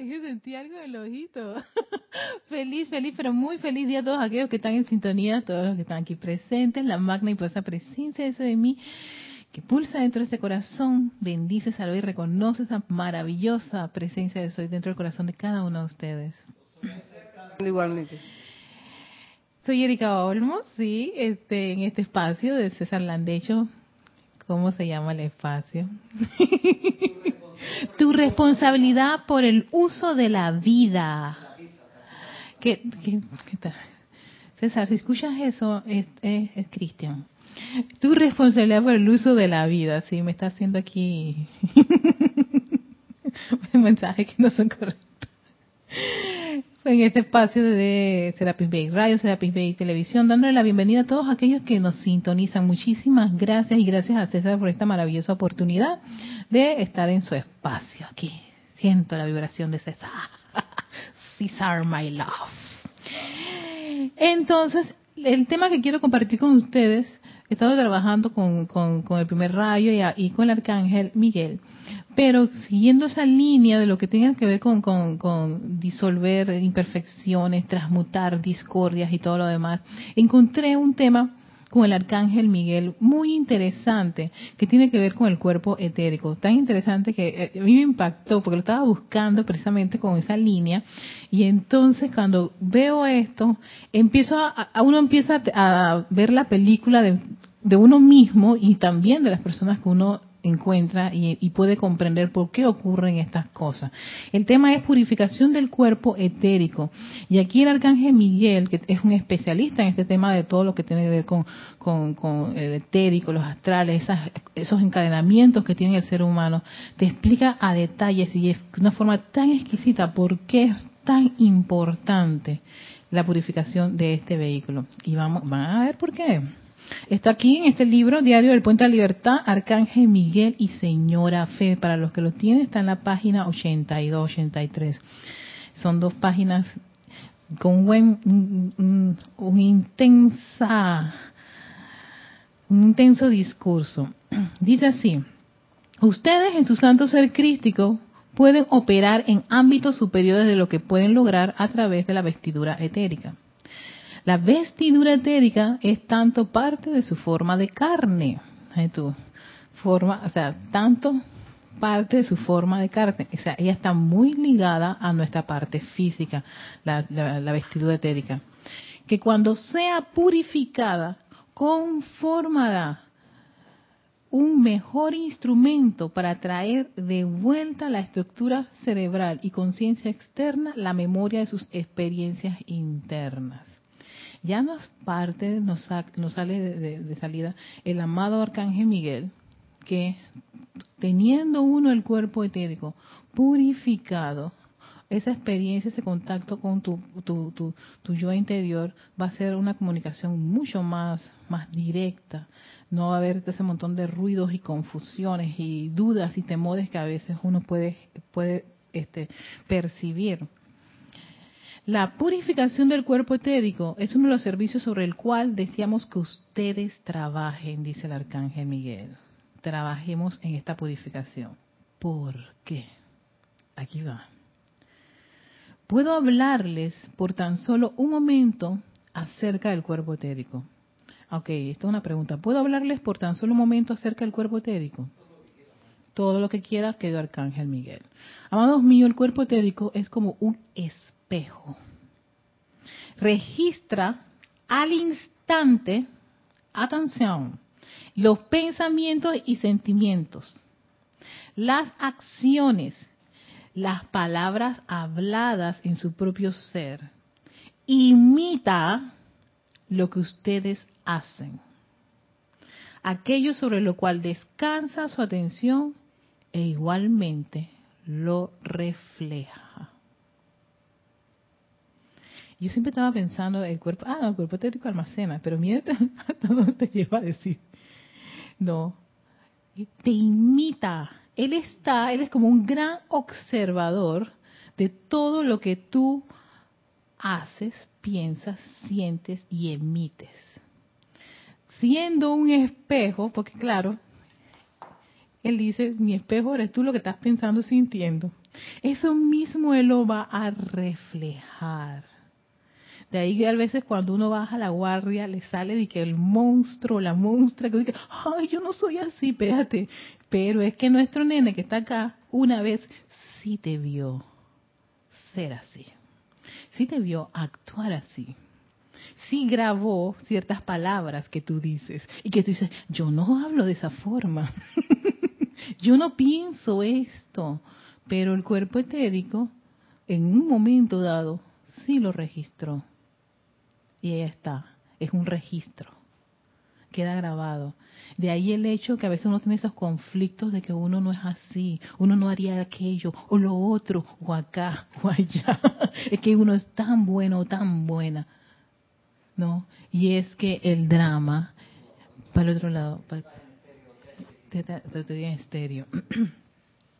Es que sentí algo en el ojito. feliz, feliz, pero muy feliz día a todos aquellos que están en sintonía, todos los que están aquí presentes, la magna y poderosa presencia de eso de mí, que pulsa dentro de ese corazón, bendice, salve y reconoce esa maravillosa presencia de soy dentro del corazón de cada uno de ustedes. Igualmente. Soy Erika Olmos, sí, este, en este espacio de César Landecho. ¿Cómo se llama el espacio? tu responsabilidad por el uso de la vida. ¿Qué, César, si escuchas eso, es, es, Cristian. Tu responsabilidad por el uso de la vida. Sí, me está haciendo aquí mensajes que no son correctos en este espacio de Serapis Bay Radio, Serapis Bay Televisión, dándole la bienvenida a todos aquellos que nos sintonizan. Muchísimas gracias y gracias a César por esta maravillosa oportunidad de estar en su espacio aquí. Siento la vibración de César. César, my love. Entonces, el tema que quiero compartir con ustedes, he estado trabajando con, con, el primer rayo y, con el arcángel Miguel pero siguiendo esa línea de lo que tenga que ver con, con, disolver imperfecciones, transmutar discordias y todo lo demás, encontré un tema con el arcángel Miguel muy interesante que tiene que ver con el cuerpo etérico. Tan interesante que eh, a mí me impactó porque lo estaba buscando precisamente con esa línea y entonces cuando veo esto, empiezo a, uno empieza a ver la película de, de uno mismo y también de las personas que uno encuentra y, puede comprender por qué ocurren estas cosas. El tema es purificación del cuerpo etérico. Y aquí el arcángel Miguel, que es un especialista en este tema de todo lo que tiene que ver con, con, el etérico, los astrales, esos encadenamientos que tiene el ser humano, te explica a detalles y de una forma tan exquisita por qué es tan importante la purificación de este vehículo. Y vamos, van a ver por qué. Está aquí en este libro, Diario del Puente de la Libertad, Arcángel Miguel y Señora Fe. Para los que lo tienen, está en la página 82, 83. Son dos páginas con buen, un, intensa, un intenso discurso. Dice así, ustedes en su santo ser crístico pueden operar en ámbitos superiores de lo que pueden lograr a través de la vestidura etérica. La vestidura etérica es tanto parte de su forma de carne. Tu forma, o sea, tanto parte de su forma de carne. O sea, ella está muy ligada a nuestra parte física, la, vestidura etérica. Que cuando sea purificada, conformará un mejor instrumento para traer de vuelta la estructura cerebral y conciencia externa la memoria de sus experiencias internas ya nos parte, nos, sale de, salida el amado Arcángel Miguel, que teniendo uno el cuerpo etérico purificado, esa experiencia, ese contacto con tu, tu, tu, yo interior va a ser una comunicación mucho más, más directa. No va a haber ese montón de ruidos y confusiones y dudas y temores que a veces uno puede, puede este, percibir. La purificación del cuerpo etérico es uno de los servicios sobre el cual deseamos que ustedes trabajen, dice el arcángel Miguel. Trabajemos en esta purificación. ¿Por qué? Aquí va. Puedo hablarles por tan solo un momento acerca del cuerpo etérico. Ok, esto es una pregunta. ¿Puedo hablarles por tan solo un momento acerca del cuerpo etérico? Todo lo que quiera, quedó Arcángel Miguel. Amados míos, el cuerpo etérico es como un espíritu Registra al instante, atención, los pensamientos y sentimientos, las acciones, las palabras habladas en su propio ser. Imita lo que ustedes hacen. Aquello sobre lo cual descansa su atención e igualmente lo refleja. Yo siempre estaba pensando, el cuerpo, ah, no, el cuerpo etérico almacena, pero mira hasta dónde te lleva a decir. No, te imita. Él está, él es como un gran observador de todo lo que tú haces, piensas, sientes y emites. Siendo un espejo, porque claro, Él dice, mi espejo eres tú lo que estás pensando, sintiendo. Eso mismo Él lo va a reflejar. De ahí que a veces cuando uno baja la guardia le sale de que el monstruo, la monstrua, que dice, ay, yo no soy así, espérate. Pero es que nuestro nene que está acá, una vez sí te vio ser así. Sí te vio actuar así. Sí grabó ciertas palabras que tú dices y que tú dices, yo no hablo de esa forma. yo no pienso esto. Pero el cuerpo etérico, en un momento dado, sí lo registró. Y ahí está, es un registro, queda grabado. De ahí el hecho que a veces uno tiene esos conflictos de que uno no es así, uno no haría aquello, o lo otro, o acá, o allá. es que uno es tan bueno o tan buena. ¿No? Y es que el drama, para el otro lado, para, te, te, en estéreo.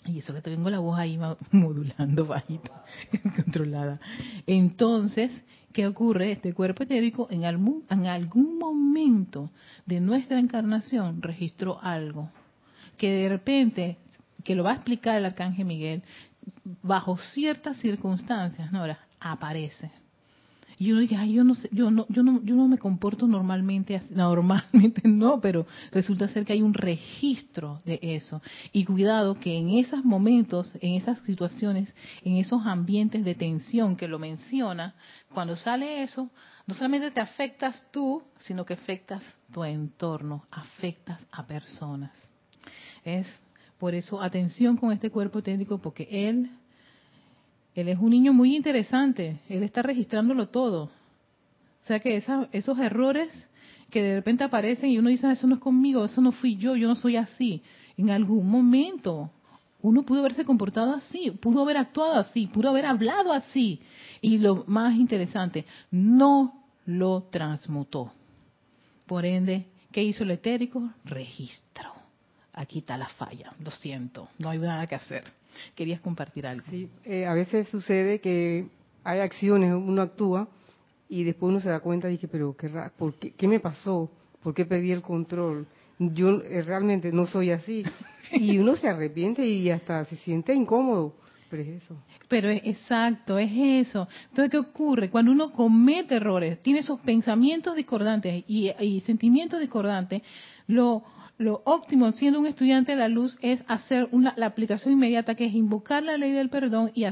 Y eso que tengo la voz ahí modulando bajito, controlada. Entonces, ¿qué ocurre? Este cuerpo etérico en algún, en algún momento de nuestra encarnación registró algo que de repente, que lo va a explicar el arcángel Miguel, bajo ciertas circunstancias, ¿no? Ahora, aparece. Y uno dice, ay, yo no sé, yo no, yo no, yo no me comporto normalmente, normalmente no, pero resulta ser que hay un registro de eso. Y cuidado que en esos momentos, en esas situaciones, en esos ambientes de tensión que lo menciona, cuando sale eso, no solamente te afectas tú, sino que afectas tu entorno, afectas a personas. Es por eso atención con este cuerpo técnico, porque él él es un niño muy interesante, él está registrándolo todo. O sea que esos errores que de repente aparecen y uno dice, ah, eso no es conmigo, eso no fui yo, yo no soy así. En algún momento uno pudo haberse comportado así, pudo haber actuado así, pudo haber hablado así. Y lo más interesante, no lo transmutó. Por ende, ¿qué hizo el etérico? Registro. Aquí está la falla, lo siento, no hay nada que hacer. Querías compartir algo. Sí, eh, a veces sucede que hay acciones, uno actúa y después uno se da cuenta y dice, pero qué, ¿por qué, me pasó? ¿Por qué perdí el control? Yo eh, realmente no soy así. Y uno se arrepiente y hasta se siente incómodo. Pero es eso. Pero es exacto, es eso. Entonces, ¿qué ocurre? Cuando uno comete errores, tiene esos pensamientos discordantes y, y sentimientos discordantes, lo, lo óptimo siendo un estudiante de la luz es hacer una, la aplicación inmediata que es invocar la ley del perdón y,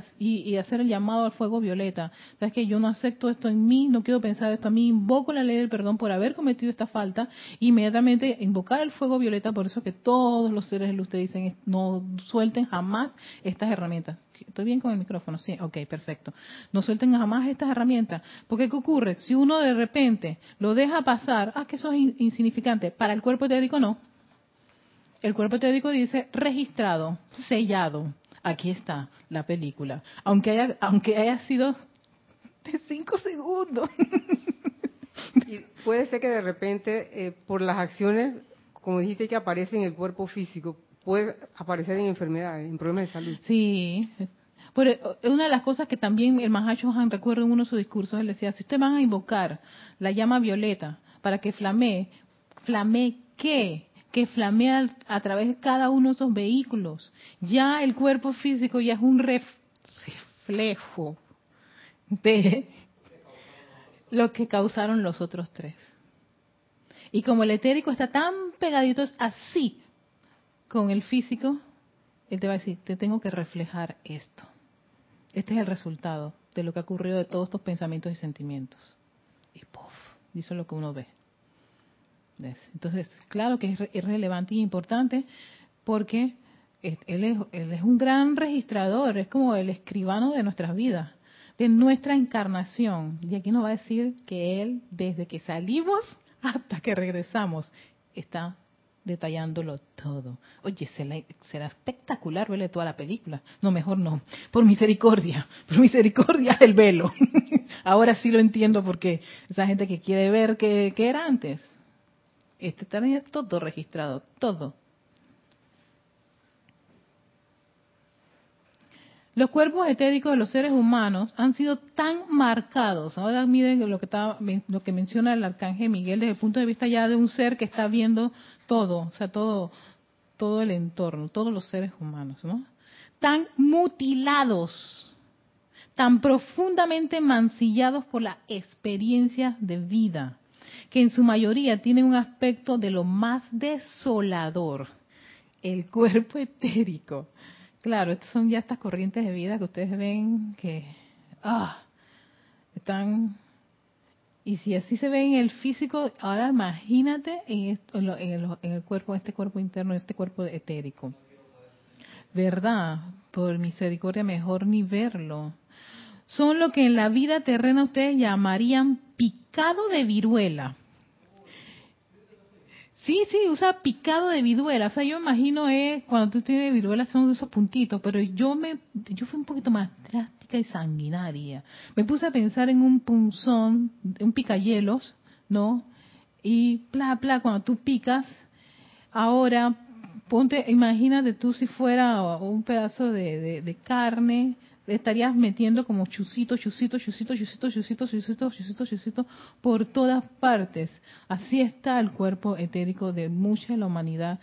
hacer el llamado al fuego violeta. Sabes que yo no acepto esto en mí, no quiero pensar esto a mí, invoco la ley del perdón por haber cometido esta falta, inmediatamente invocar el fuego violeta, por eso que todos los seres de luz te dicen no suelten jamás estas herramientas. ¿Estoy bien con el micrófono? Sí, ok, perfecto. No suelten jamás estas herramientas. Porque ¿qué ocurre? Si uno de repente lo deja pasar, ah, que eso es insignificante, para el cuerpo teórico no el cuerpo teórico dice registrado, sellado. Aquí está la película. Aunque haya, aunque haya sido de cinco segundos. Y puede ser que de repente, eh, por las acciones, como dijiste, que aparece en el cuerpo físico, puede aparecer en enfermedades, en problemas de salud. Sí. Pero una de las cosas que también el Mahacho Han recuerda en uno de sus discursos, él decía, si ustedes van a invocar la llama violeta para que flamee, ¿flamee qué? Que flamea a través de cada uno de esos vehículos. Ya el cuerpo físico ya es un reflejo de lo que causaron los otros tres. Y como el etérico está tan pegadito así con el físico, él te va a decir, te tengo que reflejar esto. Este es el resultado de lo que ha ocurrido de todos estos pensamientos y sentimientos. Y puff, eso es lo que uno ve. Entonces, claro que es, relevante y importante porque él es, él es un gran registrador, es como el escribano de nuestras vidas, de nuestra encarnación. Y aquí nos va a decir que él, desde que salimos hasta que regresamos, está detallándolo todo. Oye, será, espectacular verle toda la película. No, mejor no. Por misericordia, por misericordia el velo. Ahora sí lo entiendo porque esa gente que quiere ver qué era antes. Este está todo registrado, todo. Los cuerpos etéricos de los seres humanos han sido tan marcados. Ahora miren lo que, lo que menciona el arcángel Miguel desde el punto de vista ya de un ser que está viendo todo, o sea, todo, todo el entorno, todos los seres humanos, ¿no? Tan mutilados, tan profundamente mancillados por la experiencia de vida, que en su mayoría tienen un aspecto de lo más desolador, el cuerpo etérico. Claro, estas son ya estas corrientes de vida que ustedes ven que ah, están y si así se ve en el físico, ahora imagínate en, el, cuerpo, este cuerpo interno, este cuerpo etérico. ¿Verdad? Por misericordia, mejor ni verlo. Son lo que en la vida terrena ustedes llamarían picado de viruela. Sí, sí, usa picado de viruela. O sea, yo imagino es cuando tú tienes viruela son esos puntitos, pero yo me, yo fui un poquito más y sanguinaria. Me puse a pensar en un punzón, un picayelos, ¿no? Y bla, bla, cuando tú picas, ahora ponte, imagínate tú si fuera un pedazo de, carne, estarías metiendo como chusito, chusito, chusito, chusito, chusito, chusito, chusito, chusito por todas partes. Así está el cuerpo etérico de mucha de la humanidad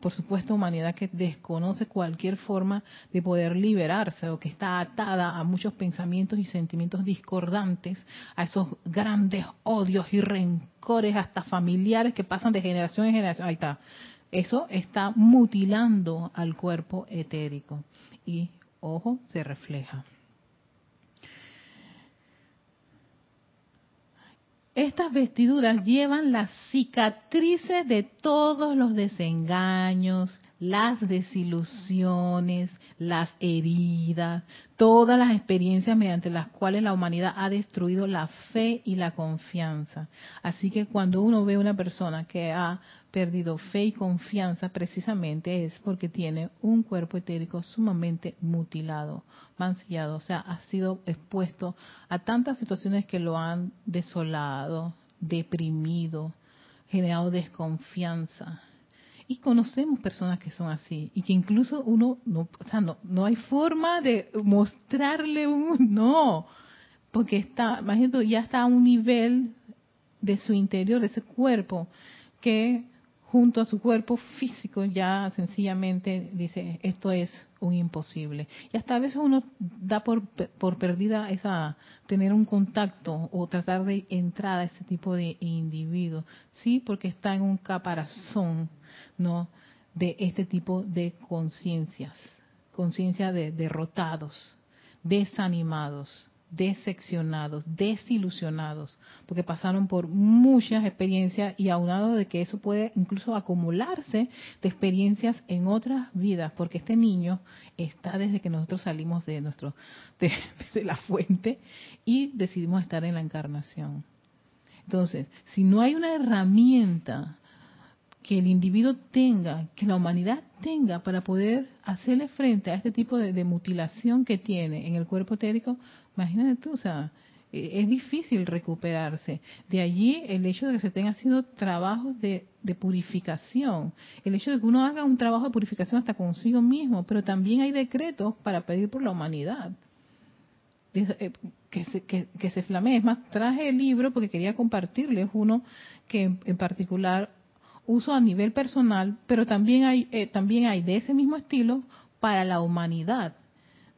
por supuesto, humanidad que desconoce cualquier forma de poder liberarse o que está atada a muchos pensamientos y sentimientos discordantes, a esos grandes odios y rencores hasta familiares que pasan de generación en generación. Ahí está. Eso está mutilando al cuerpo etérico y, ojo, se refleja. Estas vestiduras llevan las cicatrices de todos los desengaños, las desilusiones, las heridas, todas las experiencias mediante las cuales la humanidad ha destruido la fe y la confianza. Así que cuando uno ve una persona que ha perdido fe y confianza, precisamente es porque tiene un cuerpo etérico sumamente mutilado, mancillado, o sea, ha sido expuesto a tantas situaciones que lo han desolado, deprimido, generado desconfianza. Y conocemos personas que son así y que incluso uno no, o sea, no, no hay forma de mostrarle un no, porque está, imagínate, ya está a un nivel de su interior, de ese cuerpo, que junto a su cuerpo físico ya sencillamente dice esto es un imposible y hasta a veces uno da por, por perdida esa tener un contacto o tratar de entrar a ese tipo de individuo sí porque está en un caparazón no de este tipo de conciencias conciencia de derrotados desanimados decepcionados, desilusionados, porque pasaron por muchas experiencias y aunado de que eso puede incluso acumularse de experiencias en otras vidas, porque este niño está desde que nosotros salimos de nuestro de, de la fuente y decidimos estar en la encarnación. Entonces, si no hay una herramienta que el individuo tenga, que la humanidad tenga para poder hacerle frente a este tipo de, mutilación que tiene en el cuerpo etérico, Imagínate tú, o sea, e, es difícil recuperarse. De allí el hecho de que se tenga haciendo trabajos de, purificación, el hecho de que uno haga un trabajo de purificación hasta consigo mismo, pero también hay decretos para pedir por la humanidad. Eh, que se, que, se flamee. Es más, traje el libro porque quería compartirles uno que en, particular uso a nivel personal, pero también hay, eh, también hay de ese mismo estilo para la humanidad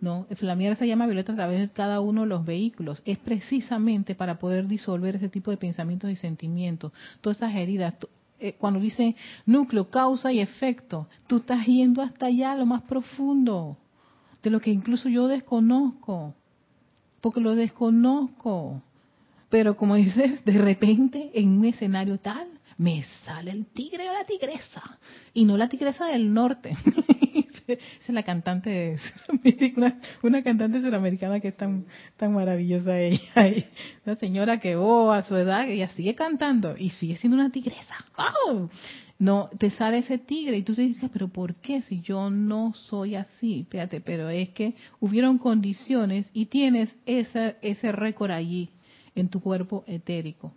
¿no? Flamear se llama violeta a través de cada uno de los vehículos. Es precisamente para poder disolver ese tipo de pensamientos y sentimientos. Todas esas heridas. Eh, cuando dice núcleo, causa y efecto, tú estás yendo hasta allá, lo más profundo, de lo que incluso yo desconozco, porque lo desconozco. Pero como dices, de repente en un escenario tal, me sale el tigre o la tigresa, y no la tigresa del norte. es la cantante, una, una cantante suramericana que es tan, tan maravillosa ella. Una señora que, oh, a su edad, ella sigue cantando y sigue siendo una tigresa. ¡Oh! No, te sale ese tigre y tú te dices, pero ¿por qué si yo no soy así? Fíjate, pero es que hubieron condiciones y tienes ese, ese récord allí en tu cuerpo etérico.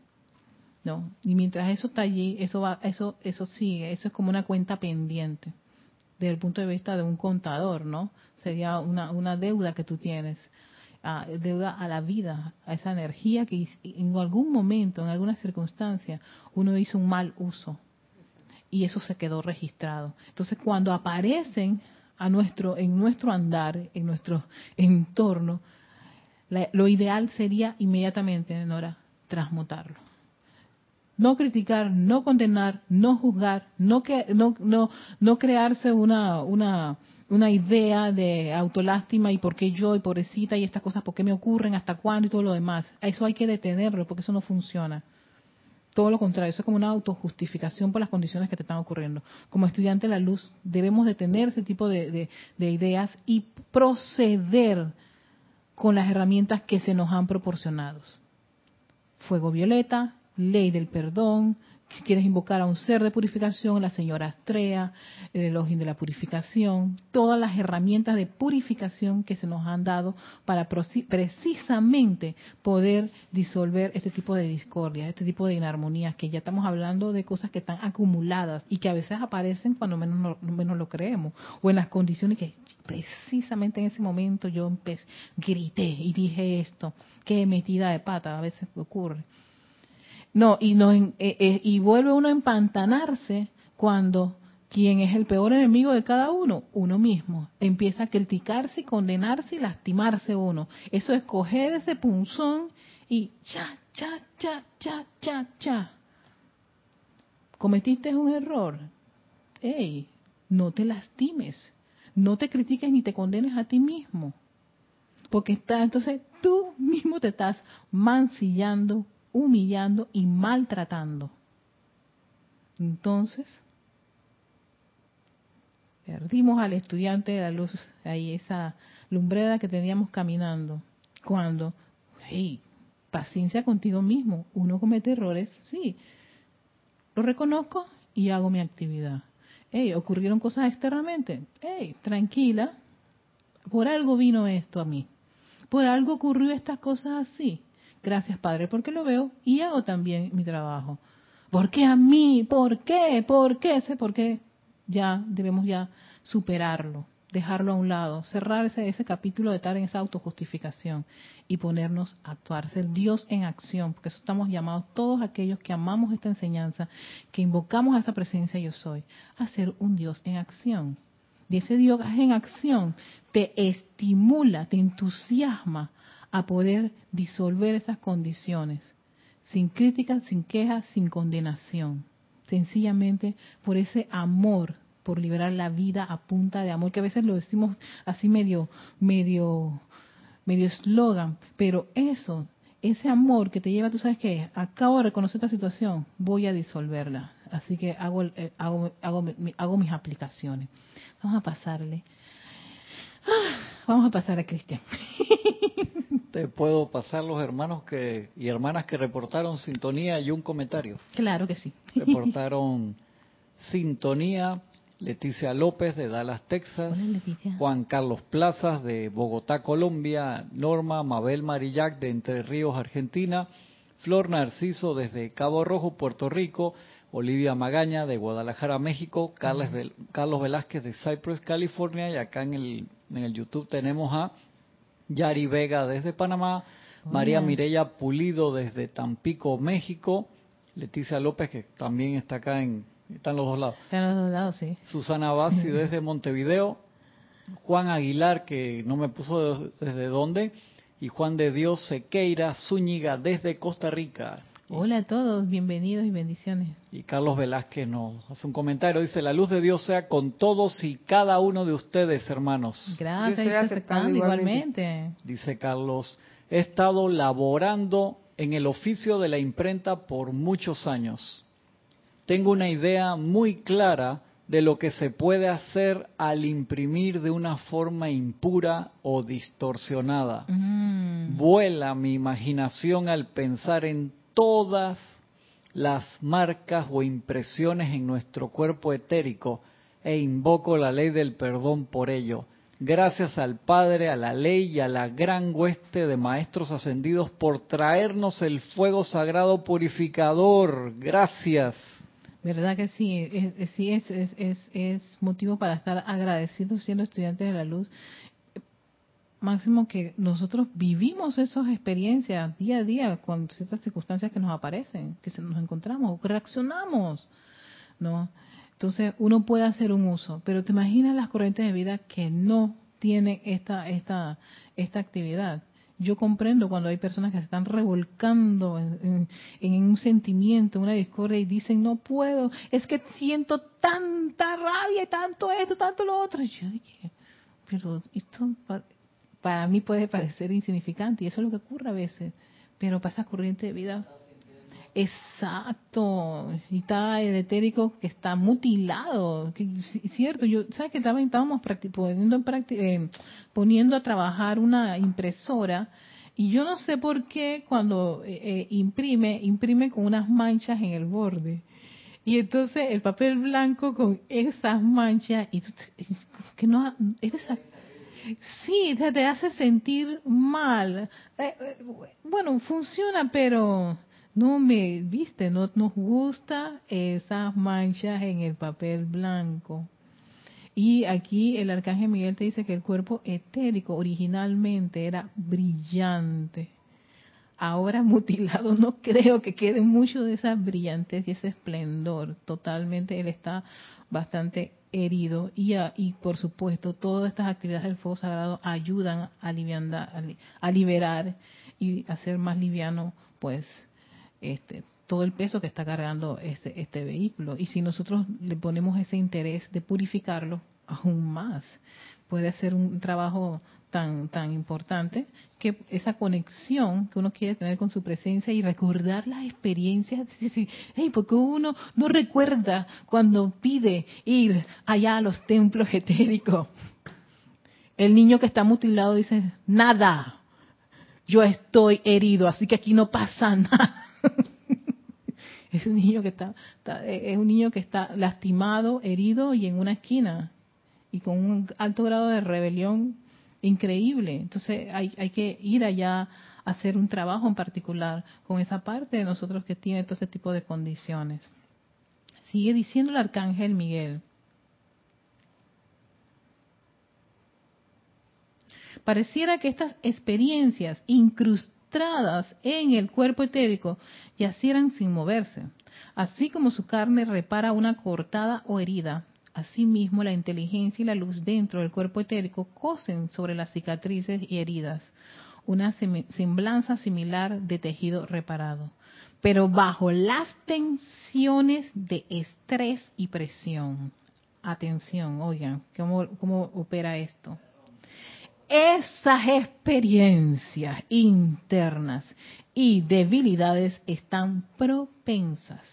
No, y mientras eso está allí, eso va, eso, eso sigue, eso es como una cuenta pendiente desde el punto de vista de un contador, ¿no? Sería una, una deuda que tú tienes, deuda a la vida, a esa energía que en algún momento, en alguna circunstancia, uno hizo un mal uso. y eso se quedó registrado. Entonces, cuando aparecen a nuestro, en nuestro andar, en nuestro entorno, lo ideal sería inmediatamente, Nora, transmutarlo. No criticar, no condenar, no juzgar, no, que, no, no, crearse una, una, una idea de autolástima y por qué yo y pobrecita y estas cosas, por qué me ocurren, hasta cuándo y todo lo demás. Eso hay que detenerlo porque eso no funciona. Todo lo contrario, eso es como una autojustificación por las condiciones que te están ocurriendo. Como estudiante de la luz debemos detener ese tipo de, de ideas y proceder con las herramientas que se nos han proporcionado. Fuego violeta, ley del perdón, si quieres invocar a un ser de purificación, la señora Astrea, el elogio de la purificación, todas las herramientas de purificación que se nos han dado para precisamente poder disolver este tipo de discordia, este tipo de inarmonías, que ya estamos hablando de cosas que están acumuladas y que a veces aparecen cuando menos, menos lo creemos, o en las condiciones que precisamente en ese momento yo grité y dije esto, qué metida de pata a veces ocurre. No, y, no, eh, eh, y vuelve uno a empantanarse cuando quien es el peor enemigo de cada uno, uno mismo. Empieza a criticarse y condenarse y lastimarse uno. Eso es coger ese punzón y cha, cha, cha, cha, cha, cha. Cometiste un error. Ey, no te lastimes. No te critiques ni te condenes a ti mismo. Porque está, entonces tú mismo te estás mancillando humillando y maltratando. Entonces, perdimos al estudiante de la luz, ahí esa lumbrera que teníamos caminando. Cuando, hey, paciencia contigo mismo, uno comete errores, sí, lo reconozco y hago mi actividad. Hey, ocurrieron cosas externamente, hey, tranquila, por algo vino esto a mí, por algo ocurrió estas cosas así. Gracias, Padre, porque lo veo y hago también mi trabajo. ¿Por qué a mí? ¿Por qué? ¿Por qué? Sé por qué. Ya debemos ya superarlo, dejarlo a un lado, cerrar ese, ese capítulo de estar en esa autojustificación y ponernos a actuar, ser Dios en acción, porque eso estamos llamados todos aquellos que amamos esta enseñanza, que invocamos a esa presencia yo soy, a ser un Dios en acción. Y ese Dios en acción te estimula, te entusiasma a poder disolver esas condiciones, sin crítica, sin queja, sin condenación, sencillamente por ese amor, por liberar la vida a punta de amor, que a veces lo decimos así medio, medio, medio eslogan, pero eso, ese amor que te lleva, tú sabes que acabo de reconocer esta situación, voy a disolverla, así que hago, eh, hago, hago, hago mis aplicaciones. Vamos a pasarle. Vamos a pasar a Cristian. Te puedo pasar los hermanos que y hermanas que reportaron sintonía y un comentario. Claro que sí. Reportaron sintonía Leticia López de Dallas, Texas, Juan Carlos Plazas de Bogotá, Colombia, Norma Mabel Marillac de Entre Ríos, Argentina, Flor Narciso desde Cabo Rojo, Puerto Rico, Olivia Magaña de Guadalajara, México, Carlos, Carlos Velázquez de Cypress, California, y acá en el, en el YouTube tenemos a Yari Vega desde Panamá, María Mireya Pulido desde Tampico, México, Leticia López que también está acá en están los dos lados. Están los dos lados, sí. Susana Bassi desde Montevideo, Juan Aguilar que no me puso desde dónde y Juan de Dios Sequeira Zúñiga desde Costa Rica. Hola a todos, bienvenidos y bendiciones. Y Carlos Velázquez nos hace un comentario, dice, la luz de Dios sea con todos y cada uno de ustedes, hermanos. Gracias, aceptando igualmente. Dice Carlos, he estado laborando en el oficio de la imprenta por muchos años. Tengo una idea muy clara de lo que se puede hacer al imprimir de una forma impura o distorsionada. Mm. Vuela mi imaginación al pensar en todas las marcas o impresiones en nuestro cuerpo etérico e invoco la ley del perdón por ello. Gracias al Padre, a la ley y a la gran hueste de maestros ascendidos por traernos el fuego sagrado purificador. Gracias. ¿Verdad que sí? Es, sí, es, es, es motivo para estar agradecidos siendo estudiantes de la luz máximo que nosotros vivimos esas experiencias día a día con ciertas circunstancias que nos aparecen, que nos encontramos, reaccionamos, ¿no? Entonces uno puede hacer un uso, pero te imaginas las corrientes de vida que no tienen esta, esta, esta actividad. Yo comprendo cuando hay personas que se están revolcando en, un sentimiento, en una discordia y dicen, no puedo, es que siento tanta rabia y tanto esto, tanto lo otro. Y yo dije, pero esto para mí puede parecer insignificante y eso es lo que ocurre a veces, pero pasa corriente de vida Exacto. Y está el etérico que está mutilado. Cierto, yo, ¿sabes que estábamos poniendo, en eh, poniendo a trabajar una impresora y yo no sé por qué cuando eh, eh, imprime, imprime con unas manchas en el borde. Y entonces el papel blanco con esas manchas, y que no, es Sí, te, hace sentir mal. bueno, funciona, pero no me, viste, no nos gusta esas manchas en el papel blanco. Y aquí el arcángel Miguel te dice que el cuerpo etérico originalmente era brillante. Ahora mutilado, no creo que quede mucho de esa brillantez y ese esplendor. Totalmente él está bastante herido y, y por supuesto todas estas actividades del fuego sagrado ayudan a, a liberar y hacer más liviano pues este, todo el peso que está cargando este, este vehículo. Y si nosotros le ponemos ese interés de purificarlo, aún más, puede ser un trabajo tan tan importante que esa conexión que uno quiere tener con su presencia y recordar las experiencias hey, porque uno no recuerda cuando pide ir allá a los templos etéricos el niño que está mutilado dice nada yo estoy herido así que aquí no pasa nada es un niño que está, es un niño que está lastimado, herido y en una esquina y con un alto grado de rebelión increíble. Entonces hay, hay que ir allá a hacer un trabajo en particular con esa parte de nosotros que tiene todo ese tipo de condiciones. Sigue diciendo el arcángel Miguel. Pareciera que estas experiencias incrustadas en el cuerpo etérico yacieran sin moverse. Así como su carne repara una cortada o herida, asimismo la inteligencia y la luz dentro del cuerpo etérico cosen sobre las cicatrices y heridas, una semblanza similar de tejido reparado, pero bajo las tensiones de estrés y presión. Atención, oigan, ¿cómo, opera esto? esas experiencias internas y debilidades están propensas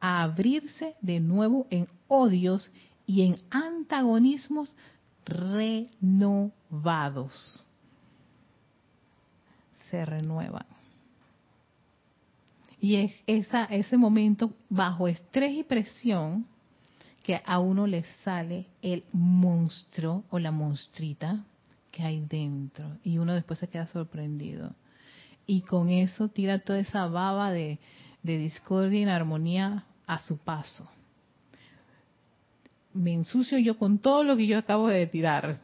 a abrirse de nuevo en odios y en antagonismos renovados. Se renuevan. Y es esa, ese momento bajo estrés y presión que a uno le sale el monstruo o la monstrita que hay dentro y uno después se queda sorprendido. Y con eso tira toda esa baba de, de discordia y inarmonía a su paso. Me ensucio yo con todo lo que yo acabo de tirar.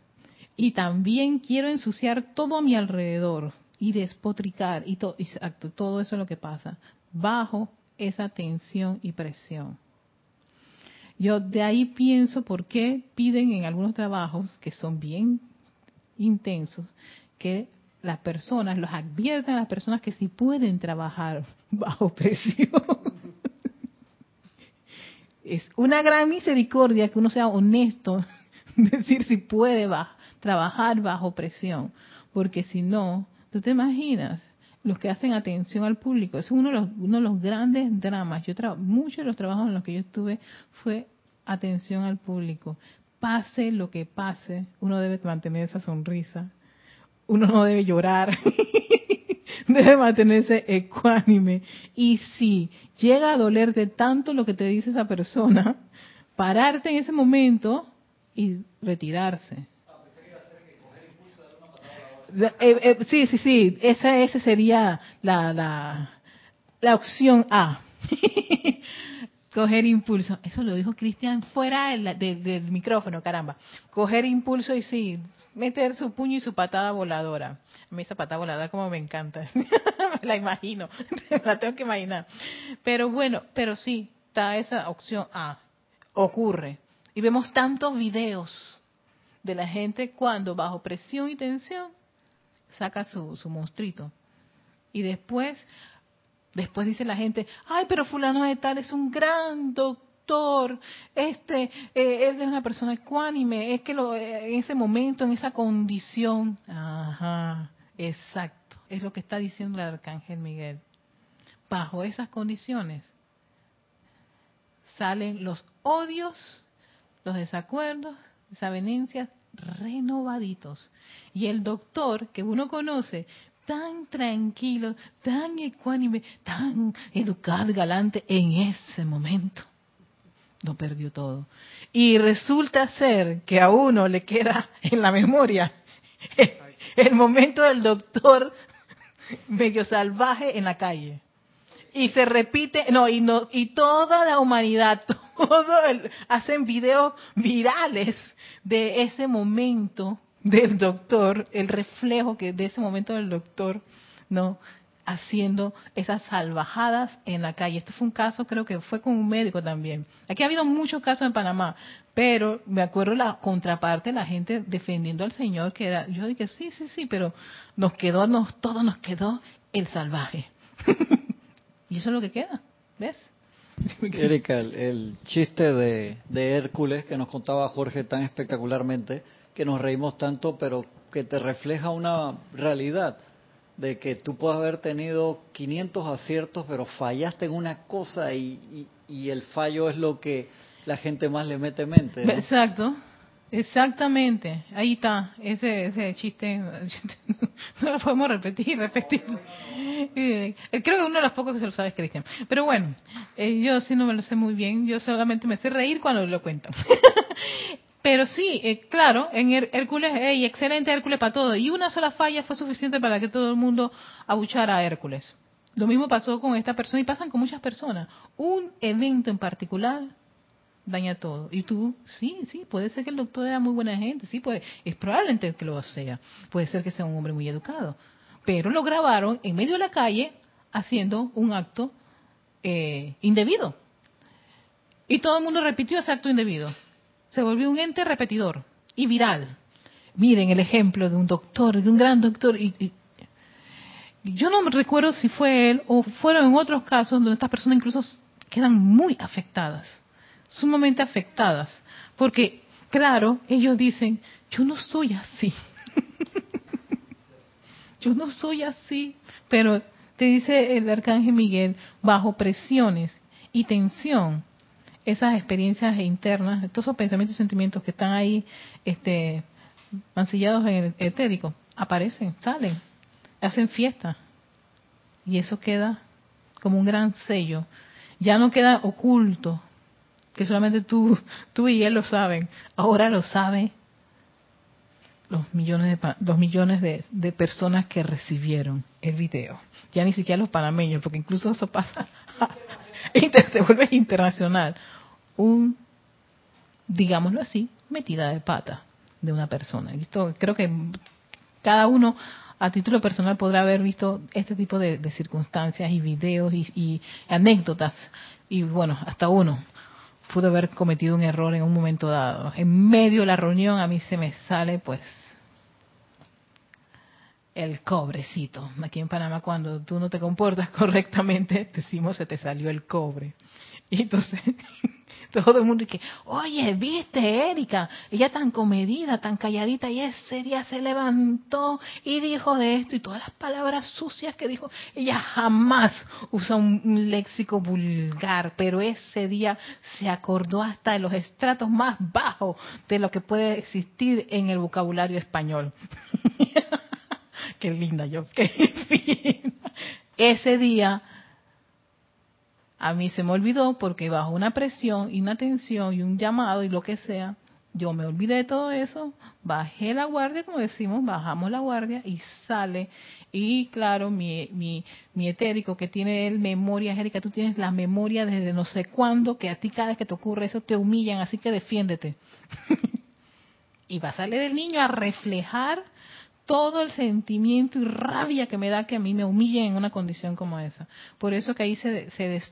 Y también quiero ensuciar todo a mi alrededor y despotricar y todo, exacto, todo eso es lo que pasa bajo esa tensión y presión. Yo de ahí pienso por qué piden en algunos trabajos que son bien intensos que las personas, los advierten a las personas que si pueden trabajar bajo presión. Es una gran misericordia que uno sea honesto, decir si puede trabajar bajo presión, porque si no, tú te imaginas, los que hacen atención al público, es uno de los, uno de los grandes dramas. Yo muchos de los trabajos en los que yo estuve fue atención al público. Pase lo que pase, uno debe mantener esa sonrisa, uno no debe llorar, debe mantenerse ecuánime. Y si llega a dolerte tanto lo que te dice esa persona, pararte en ese momento y retirarse. Eh, eh, sí, sí, sí, esa, esa sería la, la, la opción A. Coger impulso. Eso lo dijo Cristian fuera del, micrófono, caramba. Coger impulso y sí, meter su puño y su patada voladora. A mí esa patada voladora como me encanta. la imagino. la tengo que imaginar. Pero bueno, pero sí, está esa opción A. ocurre. Y vemos tantos videos de la gente cuando bajo presión y tensión saca su, su monstruito. Y después, después dice la gente, ay, pero fulano de tal es un gran doctor, este, eh, él es una persona ecuánime, es que lo, eh, en ese momento, en esa condición, ajá, exacto, es lo que está diciendo el arcángel Miguel. Bajo esas condiciones salen los odios, los desacuerdos, desavenencias renovaditos. Y el doctor que uno conoce, tan tranquilo, tan ecuánime, tan educado galante en ese momento, lo perdió todo. Y resulta ser que a uno le queda en la memoria momento del doctor medio salvaje en la calle. Y se repite, no, y no, y toda la humanidad, todo el, hacen videos virales de ese momento del doctor, el reflejo que de ese momento del doctor, no, haciendo esas salvajadas en la calle. Este fue un caso, creo que fue con un médico también. Aquí ha habido muchos casos en Panamá, pero me acuerdo la contraparte, la gente defendiendo al Señor, que era, yo dije, sí, sí, sí, pero nos quedó, nos, todo nos quedó el salvaje. Y eso es lo que queda, ¿ves? Erika, el, chiste de, Hércules que nos contaba Jorge tan espectacularmente, que nos reímos tanto, pero que te refleja una realidad de que tú puedes haber tenido 500 aciertos, pero fallaste en una cosa y, y, el fallo es lo que la gente más le mete mente. Exacto. Exactamente, ahí está, ese, ese chiste, no lo podemos repetir, repetir. Eh, creo que uno de los pocos que se lo sabe es Cristian. Pero bueno, eh, yo sí no me lo sé muy bien, yo solamente me sé reír cuando lo cuento. Pero sí, eh, claro, en Hércules, hey, excelente Hércules para todo. Y una sola falla fue suficiente para que todo el mundo abuchara a Hércules. Lo mismo pasó con esta persona y pasan con muchas personas. Un evento en particular daña todo. Y tú, sí, sí, puede ser que el doctor sea muy buena gente, sí, puede, es probablemente que lo sea. Puede ser que sea un hombre muy educado. Pero lo grabaron en medio de la calle haciendo un acto eh, indebido. Y todo el mundo repitió ese acto indebido. Se volvió un ente repetidor y viral. Miren el ejemplo de un doctor, de un gran doctor. Y, yo no recuerdo si fue él o fueron en otros casos donde estas personas incluso quedan muy afectadas sumamente afectadas, porque, claro, ellos dicen, yo no soy así, yo no soy así, pero te dice el arcángel Miguel, bajo presiones y tensión, esas experiencias internas, todos esos pensamientos y sentimientos que están ahí este, mancillados en el etérico, aparecen, salen, hacen fiesta. Y eso queda como un gran sello. Ya no queda oculto, que solamente tú, tú y él lo saben. Ahora lo saben los millones de los millones de, de, personas que recibieron el video. Ya ni siquiera los panameños, porque incluso eso pasa, se vuelve internacional. Un, digámoslo así, metida de pata de una persona. Esto, creo que cada uno a título personal podrá haber visto este tipo de, circunstancias y videos y, y anécdotas. Y bueno, hasta uno pudo haber cometido un error en un momento dado. En medio de la reunión a mí se me sale pues el cobrecito. Aquí en Panamá cuando tú no te comportas correctamente, decimos se te salió el cobre. Y entonces todo el mundo dice, oye, viste Erika, ella tan comedida, tan calladita, y ese día se levantó y dijo de esto y todas las palabras sucias que dijo, ella jamás usa un léxico vulgar, pero ese día se acordó hasta de los estratos más bajos de lo que puede existir en el vocabulario español. qué linda yo, qué Ese día a mí se me olvidó porque bajo una presión y una tensión y un llamado y lo que sea, yo me olvidé de todo eso, bajé la guardia, como decimos, bajamos la guardia y sale. Y claro, mi, mi, mi etérico que tiene el memoria, Erika, tú tienes la memoria desde no sé cuándo, que a ti cada vez que te ocurre eso te humillan, así que defiéndete. y va a salir del niño a reflejar todo el sentimiento y rabia que me da que a mí me humillen en una condición como esa. Por eso que ahí se, se,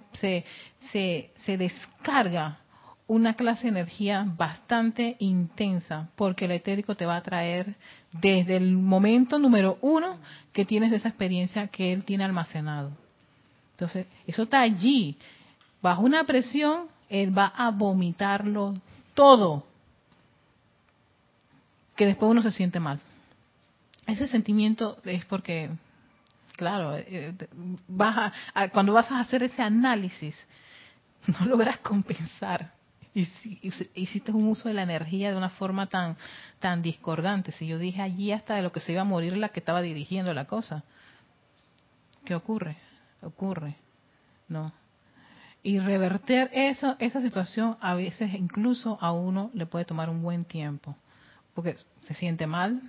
se, se, descarga una clase de energía bastante intensa, porque el etérico te va a traer desde el momento número uno que tienes de esa experiencia que él tiene almacenado. Entonces, eso está allí. Bajo una presión, él va a vomitarlo todo. Que después uno se siente mal. Ese sentimiento es porque, claro, eh, vas cuando vas a hacer ese análisis, no logras compensar y hiciste un uso de la energía de una forma tan tan discordante. Si yo dije allí hasta de lo que se iba a morir la que estaba dirigiendo la cosa. ¿Qué ocurre? Ocurre. No. Y reverter eso, esa situación a veces incluso a uno le puede tomar un buen tiempo. Porque se siente mal,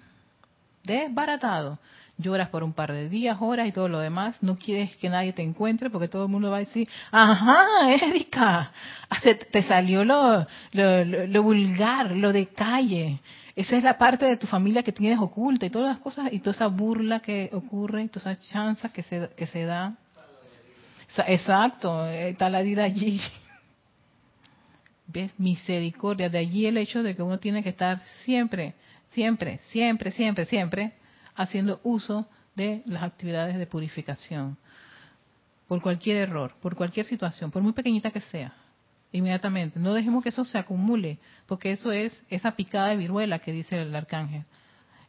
desbaratado lloras por un par de días, horas y todo lo demás, no quieres que nadie te encuentre porque todo el mundo va a decir, ajá, Erika, te salió lo, lo, vulgar, lo de calle. Esa es la parte de tu familia que tienes oculta y todas las cosas y toda esa burla que ocurre, y todas esas chanzas que se, que se da. Exacto, está la vida allí. ¿Ves? Misericordia. De allí el hecho de que uno tiene que estar siempre, siempre, siempre, siempre, siempre haciendo uso de las actividades de purificación. Por cualquier error, por cualquier situación, por muy pequeñita que sea, inmediatamente. No dejemos que eso se acumule, porque eso es esa picada de viruela que dice el arcángel.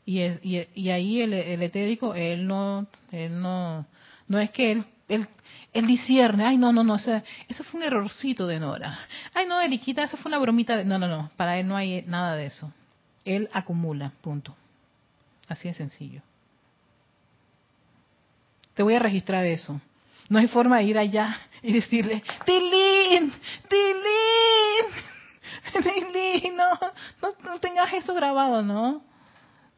Y, es, y, ahí el, etérico, él no, él no, no es que él, él, él ay no, no, no, eso, eso fue un errorcito de Nora. Ay no, Eriquita, eso fue una bromita de... No, no, no, para él no hay nada de eso. Él acumula, punto. Así de sencillo. Te voy a registrar eso. No hay forma de ir allá y decirle, Tilín, Tilín, Tilín, no, no, tengas eso grabado, ¿no?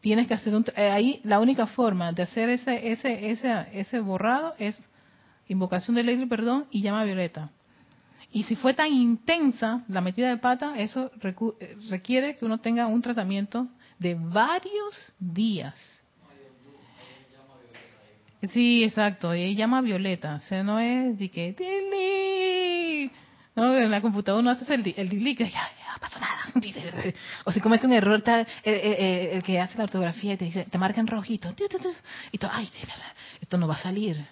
Tienes que hacer un... Eh, ahí la única forma de hacer ese, ese, ese, ese borrado es invocación de ley perdón y llama violeta. Y si fue tan intensa la metida de pata, eso eh, requiere que uno tenga un tratamiento de varios días. Sí, exacto. Y llama Violeta. O sea, no es de que... No, en la computadora no haces el, el delete, ya, ya pasó nada. O si comete un error, tal, el, que hace la ortografía y te dice, te marca en rojito. Y tú, ay, esto no va a salir.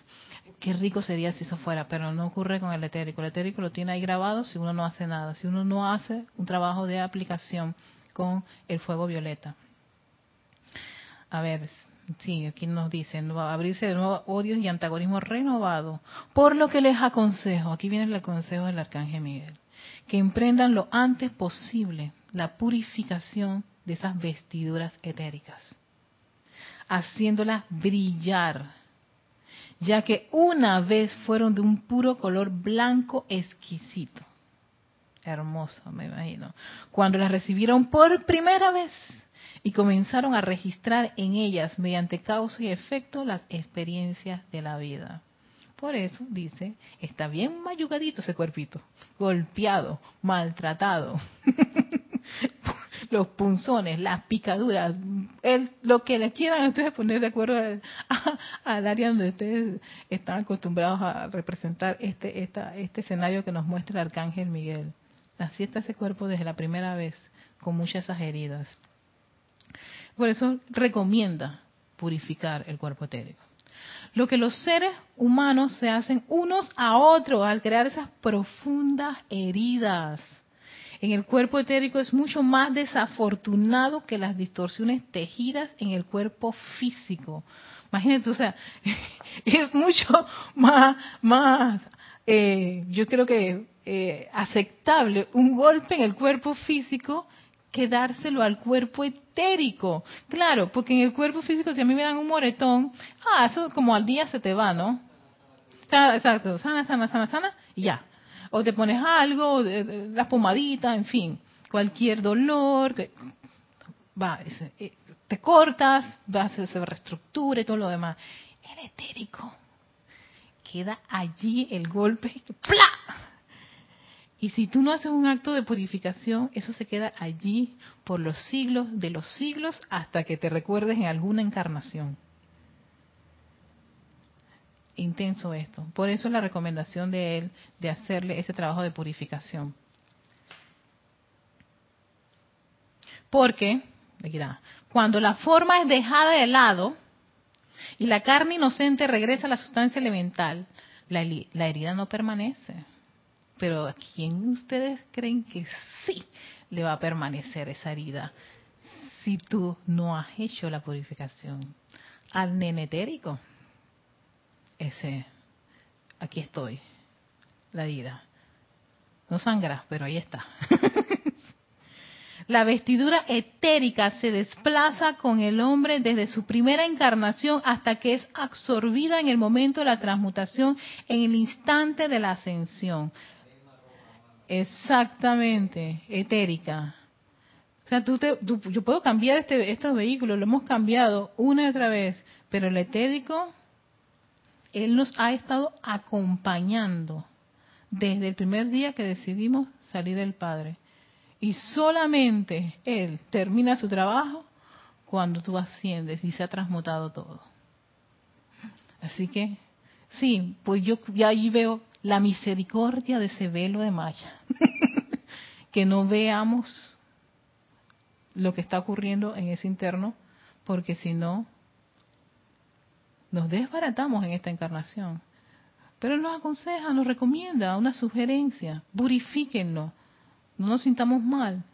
Qué rico sería si eso fuera, pero no ocurre con el etérico. El etérico lo tiene ahí grabado si uno no hace nada, si uno no hace un trabajo de aplicación con el fuego violeta. A ver, sí, aquí nos dicen, abrirse de nuevo odios y antagonismo renovado. Por lo que les aconsejo, aquí viene el consejo del Arcángel Miguel, que emprendan lo antes posible la purificación de esas vestiduras etéricas, haciéndolas brillar, ya que una vez fueron de un puro color blanco exquisito hermoso, me imagino, cuando las recibieron por primera vez y comenzaron a registrar en ellas, mediante causa y efecto, las experiencias de la vida. Por eso, dice, está bien mayugadito ese cuerpito, golpeado, maltratado. Los punzones, las picaduras, lo que le quieran ustedes poner de acuerdo al área donde ustedes están acostumbrados a representar este, esta, este escenario que nos muestra el arcángel Miguel. Así está ese cuerpo desde la primera vez, con muchas esas heridas. Por eso recomienda purificar el cuerpo etérico. Lo que los seres humanos se hacen unos a otros al crear esas profundas heridas en el cuerpo etérico es mucho más desafortunado que las distorsiones tejidas en el cuerpo físico. Imagínate, o sea, es mucho más, más, eh, yo creo que eh, aceptable un golpe en el cuerpo físico que dárselo al cuerpo etérico. Claro, porque en el cuerpo físico si a mí me dan un moretón, ah, eso como al día se te va, ¿no? Exacto, sana, sana, sana, sana, y ya. O te pones algo, la pomadita, en fin, cualquier dolor, que, va, eh, te cortas, va, se, se reestructura y todo lo demás. El etérico, queda allí el golpe, ¡plá! Y si tú no haces un acto de purificación, eso se queda allí por los siglos de los siglos hasta que te recuerdes en alguna encarnación. Intenso esto. Por eso la recomendación de él de hacerle ese trabajo de purificación. Porque, cuando la forma es dejada de lado y la carne inocente regresa a la sustancia elemental, la, la herida no permanece. Pero ¿a quién ustedes creen que sí le va a permanecer esa herida si tú no has hecho la purificación? Al nenetérico. Ese, aquí estoy, la herida. No sangras, pero ahí está. La vestidura etérica se desplaza con el hombre desde su primera encarnación hasta que es absorbida en el momento de la transmutación, en el instante de la ascensión. Exactamente, etérica. O sea, tú te, yo puedo cambiar este, estos vehículos, lo hemos cambiado una y otra vez, pero el etérico, él nos ha estado acompañando desde el primer día que decidimos salir del Padre. Y solamente Él termina su trabajo cuando tú asciendes y se ha transmutado todo. Así que, sí, pues yo ya ahí veo la misericordia de ese velo de malla. que no veamos lo que está ocurriendo en ese interno, porque si no, nos desbaratamos en esta encarnación. Pero nos aconseja, nos recomienda una sugerencia, purifíquenlo, no nos sintamos mal.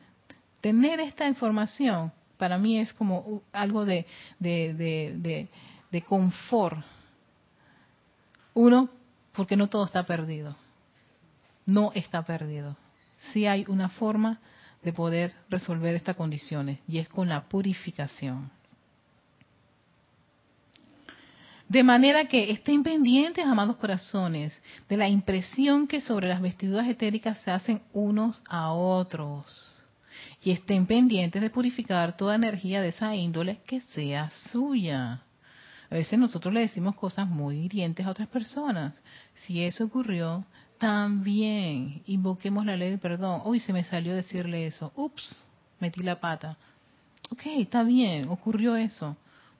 Tener esta información para mí es como algo de, de, de, confort. Uno, porque no todo está perdido. No está perdido. Sí hay una forma de poder resolver estas condiciones y es con la purificación. De manera que estén pendientes, amados corazones, de la impresión que sobre las vestiduras etéricas se hacen unos a otros. Y estén pendientes de purificar toda energía de esa índole que sea suya. A veces nosotros le decimos cosas muy hirientes a otras personas. Si eso ocurrió, también invoquemos la ley del perdón. Uy, se me salió decirle eso. Ups, metí la pata. Ok, está bien, ocurrió eso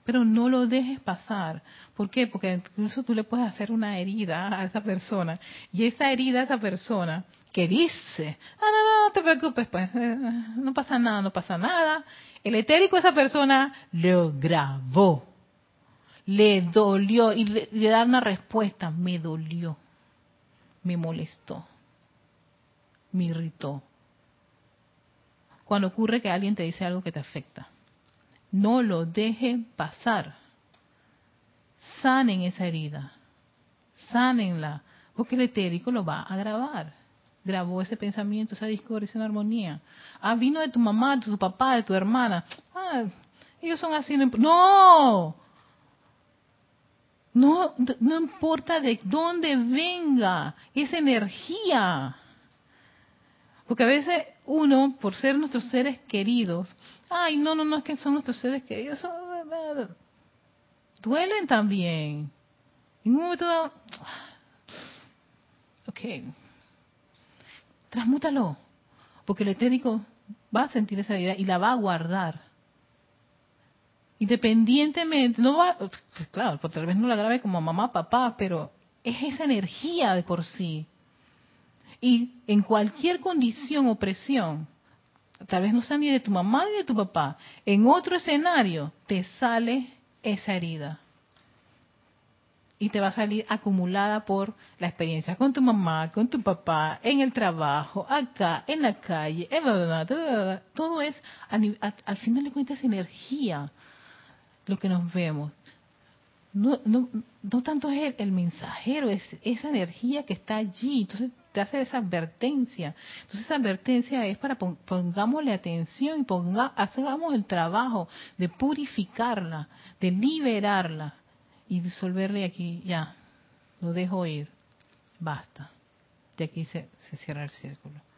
pero no lo dejes pasar. ¿Por qué? Porque incluso tú le puedes hacer una herida a esa persona y esa herida a esa persona que dice, ah, no, no, no te preocupes, pues, eh, no pasa nada, no pasa nada. El etérico a esa persona lo grabó, le dolió y le, le da una respuesta, me dolió, me molestó, me irritó. Cuando ocurre que alguien te dice algo que te afecta no lo dejen pasar. Sanen esa herida. Sánenla. Porque el etérico lo va a grabar. Grabó ese pensamiento, esa discordia, esa armonía. Ah, vino de tu mamá, de tu papá, de tu hermana. Ah, ellos son así. No. No, no importa de dónde venga esa energía. Porque a veces uno, por ser nuestros seres queridos, ay, no, no, no es que son nuestros seres queridos, son, duelen también. En un momento dado, ok, transmútalo, porque el etérico va a sentir esa idea y la va a guardar. Independientemente, no va, claro, pues tal vez no la grabe como mamá, papá, pero es esa energía de por sí y en cualquier condición o presión, tal vez no sea ni de tu mamá ni de tu papá, en otro escenario te sale esa herida. Y te va a salir acumulada por la experiencia con tu mamá, con tu papá, en el trabajo, acá, en la calle, todo es, al final de cuentas, energía lo que nos vemos. No, no, no tanto es el, el, mensajero, es esa energía que está allí. Entonces te hace esa advertencia. Entonces esa advertencia es para pongámosle atención y ponga, hagamos el trabajo de purificarla, de liberarla y disolverle aquí, ya, lo dejo ir, basta. De aquí se, se cierra el círculo.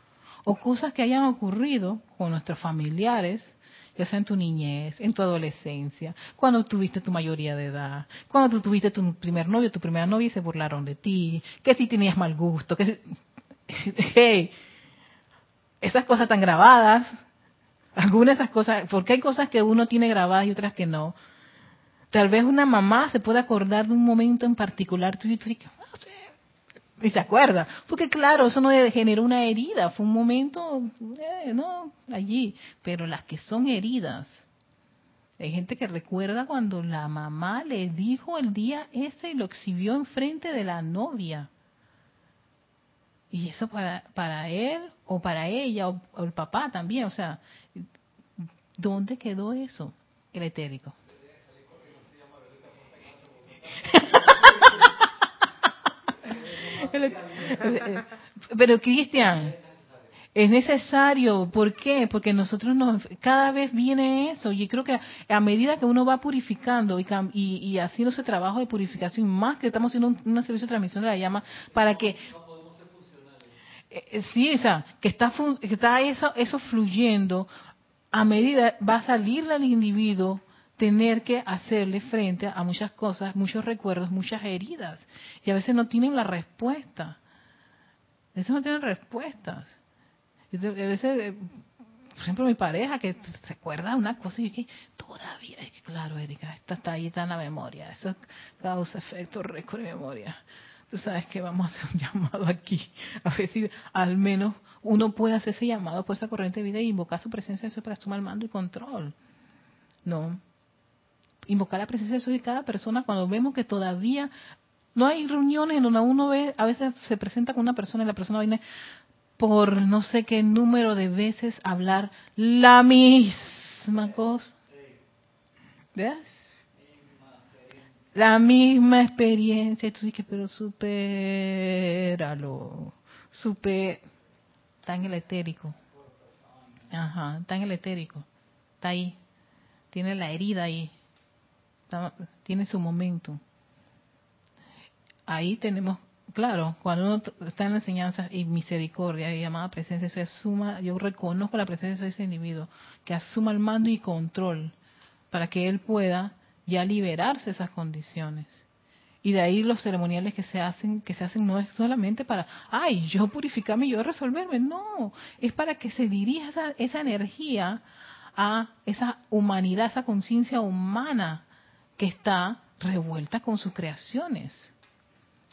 O cosas que hayan ocurrido con nuestros familiares, ya sea en tu niñez, en tu adolescencia, cuando tuviste tu mayoría de edad, cuando tuviste tu primer novio, tu primera novia y se burlaron de ti, que si tenías mal gusto, que si... hey, esas cosas tan grabadas, algunas de esas cosas, porque hay cosas que uno tiene grabadas y otras que no. Tal vez una mamá se puede acordar de un momento en particular tuyo y tú dices, y se acuerda. Porque claro, eso no generó una herida, fue un momento, eh, no, allí. Pero las que son heridas, hay gente que recuerda cuando la mamá le dijo el día ese y lo exhibió enfrente de la novia. Y eso para, para él o para ella o, o el papá también, o sea, ¿dónde quedó eso? El etérico. Pero Cristian, es necesario, ¿por qué? Porque nosotros nos, cada vez viene eso, y creo que a medida que uno va purificando y, y, haciendo ese trabajo de purificación, más que estamos haciendo un, servicio de transmisión de la llama, para que eh, eh, sí, o sea, que está, que está eso, eso fluyendo, a medida va a salir del individuo tener que hacerle frente a muchas cosas, muchos recuerdos, muchas heridas. Y a veces no tienen la respuesta. A veces no tienen respuestas. a veces, eh, por ejemplo, mi pareja que se acuerda de una cosa y que todavía, es que claro, Erika, esta está ahí, está en la memoria. Eso causa efecto récord de memoria. Tú sabes que vamos a hacer un llamado aquí. A ver si al menos uno puede hacer ese llamado por esa corriente de vida e invocar su presencia de eso para sumar mando y control. No, invocar la presencia de Dios de cada persona cuando vemos que todavía no hay reuniones en donde uno ve, a veces se presenta con una persona y la persona viene por no sé qué número de veces hablar la misma cosa. ¿Ves? La misma experiencia. Y tú dices, pero supéralo. Super. Está en el etérico. Ajá, está en el etérico. Está ahí. Tiene la herida ahí tiene su momento. Ahí tenemos, claro, cuando uno está en la enseñanza y misericordia y llamada presencia, se asuma, yo reconozco la presencia de ese individuo, que asuma el mando y control para que él pueda ya liberarse de esas condiciones. Y de ahí los ceremoniales que se hacen, que se hacen no es solamente para, ay, yo purificarme, yo resolverme, no, es para que se dirija esa, esa energía a esa humanidad, esa conciencia humana que está revuelta con sus creaciones,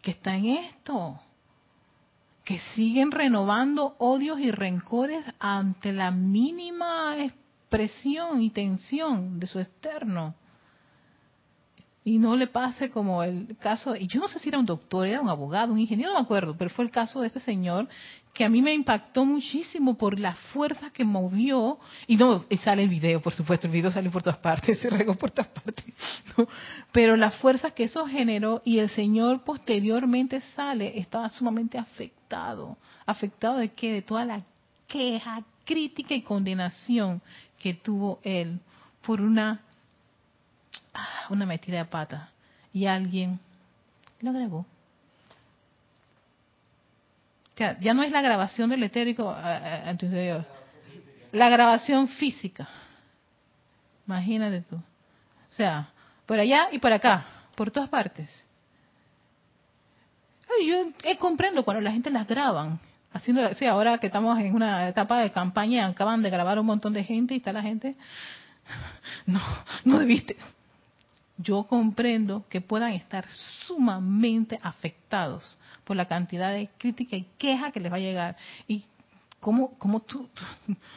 que está en esto, que siguen renovando odios y rencores ante la mínima expresión y tensión de su externo. Y no le pase como el caso, y yo no sé si era un doctor, era un abogado, un ingeniero, no me acuerdo, pero fue el caso de este señor que a mí me impactó muchísimo por la fuerza que movió, y no, sale el video, por supuesto, el video sale por todas partes, se regó por todas partes, pero la fuerza que eso generó y el Señor posteriormente sale, estaba sumamente afectado, afectado de qué, de toda la queja, crítica y condenación que tuvo él por una, ah, una metida de pata, y alguien lo grabó ya no es la grabación del etérico antes de Dios, la grabación física. Imagínate tú. O sea, por allá y por acá, por todas partes. Yo comprendo cuando la gente las graban. Haciendo, sí, ahora que estamos en una etapa de campaña, acaban de grabar un montón de gente y está la gente. No, no debiste. Yo comprendo que puedan estar sumamente afectados por la cantidad de crítica y queja que les va a llegar. ¿Y cómo, cómo tú,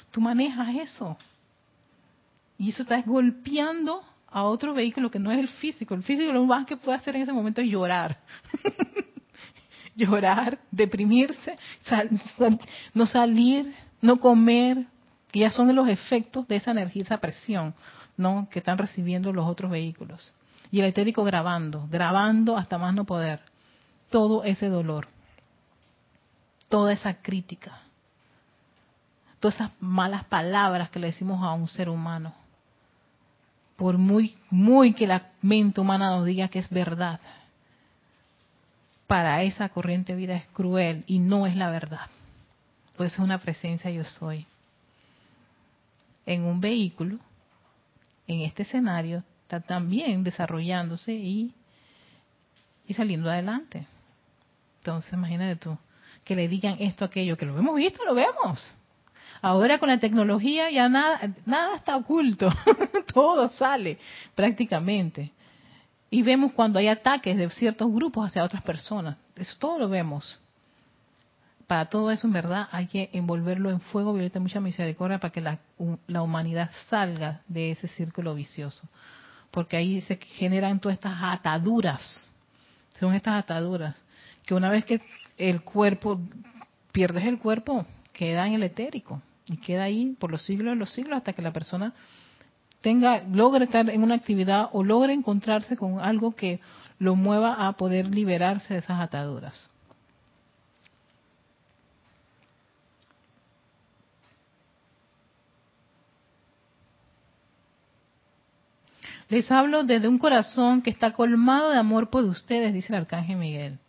tú, manejas eso? Y eso está golpeando a otro vehículo que no es el físico. El físico lo más que puede hacer en ese momento es llorar. llorar, deprimirse, no salir, no comer, que ya son los efectos de esa energía, esa presión, ¿no? que están recibiendo los otros vehículos. Y el etérico grabando, grabando hasta más no poder todo ese dolor, toda esa crítica, todas esas malas palabras que le decimos a un ser humano. Por muy, muy que la mente humana nos diga que es verdad, para esa corriente de vida es cruel y no es la verdad. Pues es una presencia yo soy. En un vehículo, en este escenario, está también desarrollándose y, y saliendo adelante. Entonces, imagínate tú, que le digan esto, aquello, que lo hemos visto, lo vemos. Ahora con la tecnología ya nada, nada está oculto, todo sale prácticamente. Y vemos cuando hay ataques de ciertos grupos hacia otras personas. Eso todo lo vemos. Para todo eso, en verdad, hay que envolverlo en fuego, violeta, mucha misericordia, para que la, la humanidad salga de ese círculo vicioso. Porque ahí se generan todas estas ataduras. Son estas ataduras. Que una vez que el cuerpo, pierdes el cuerpo, queda en el etérico. Y queda ahí por los siglos de los siglos hasta que la persona tenga, logre estar en una actividad o logre encontrarse con algo que lo mueva a poder liberarse de esas ataduras. Les hablo desde un corazón que está colmado de amor por ustedes, dice el arcángel Miguel.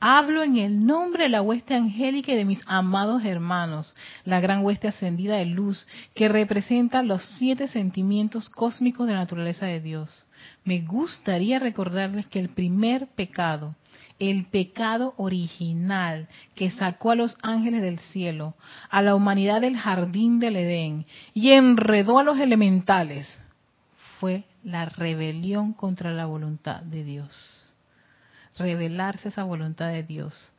Hablo en el nombre de la hueste angélica y de mis amados hermanos, la gran hueste ascendida de luz, que representa los siete sentimientos cósmicos de la naturaleza de Dios. Me gustaría recordarles que el primer pecado, el pecado original que sacó a los ángeles del cielo, a la humanidad del jardín del Edén y enredó a los elementales, fue la rebelión contra la voluntad de Dios revelarse esa voluntad de Dios,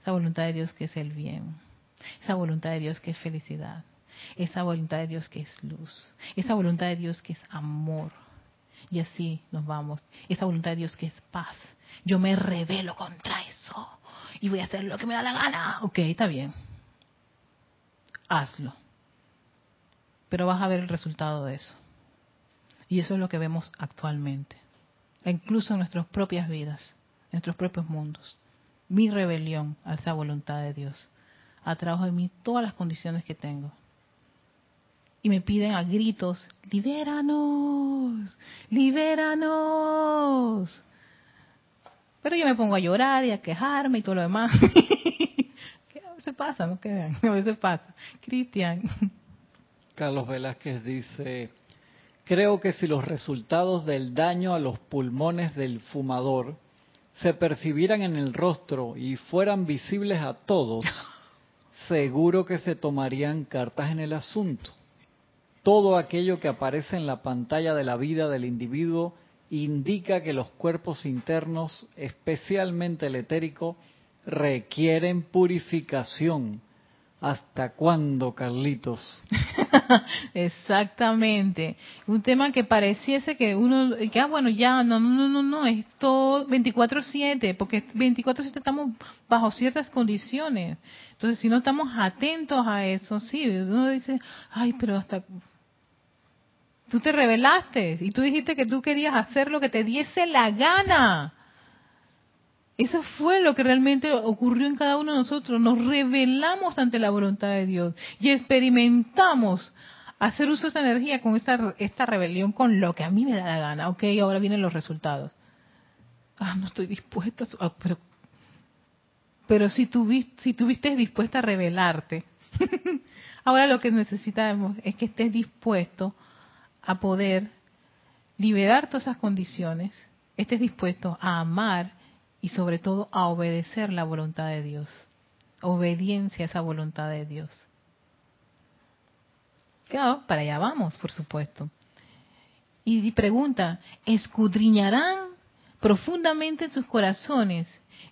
esa voluntad de Dios que es el bien, esa voluntad de Dios que es felicidad, esa voluntad de Dios que es luz, esa voluntad de Dios que es amor. Y así nos vamos. Esa voluntad de Dios que es paz. Yo me revelo contra eso y voy a hacer lo que me da la gana. Ok, está bien. Hazlo. Pero vas a ver el resultado de eso. Y eso es lo que vemos actualmente, incluso en nuestras propias vidas nuestros propios mundos. Mi rebelión a esa voluntad de Dios atrajo de mí todas las condiciones que tengo. Y me piden a gritos, libéranos, libéranos. Pero yo me pongo a llorar y a quejarme y todo lo demás. a veces pasa, no quedan, a veces pasa. Cristian. Carlos Velázquez dice, creo que si los resultados del daño a los pulmones del fumador se percibieran en el rostro y fueran visibles a todos, seguro que se tomarían cartas en el asunto. Todo aquello que aparece en la pantalla de la vida del individuo indica que los cuerpos internos, especialmente el etérico, requieren purificación ¿Hasta cuándo, Carlitos? Exactamente. Un tema que pareciese que uno, que ah, bueno, ya, no, no, no, no, es todo 24-7, porque 24-7 estamos bajo ciertas condiciones. Entonces, si no estamos atentos a eso, sí, uno dice, ay, pero hasta... Tú te revelaste y tú dijiste que tú querías hacer lo que te diese la gana. Eso fue lo que realmente ocurrió en cada uno de nosotros. Nos revelamos ante la voluntad de Dios y experimentamos hacer uso de esa energía con esta, esta rebelión, con lo que a mí me da la gana. Ok, ahora vienen los resultados. Ah, no estoy dispuesta, ah, pero, pero si, tuviste, si tuviste dispuesta a rebelarte, ahora lo que necesitamos es que estés dispuesto a poder liberar todas esas condiciones, estés dispuesto a amar y sobre todo a obedecer la voluntad de Dios. Obediencia a esa voluntad de Dios. Claro, para allá vamos, por supuesto. Y pregunta, ¿escudriñarán profundamente en sus corazones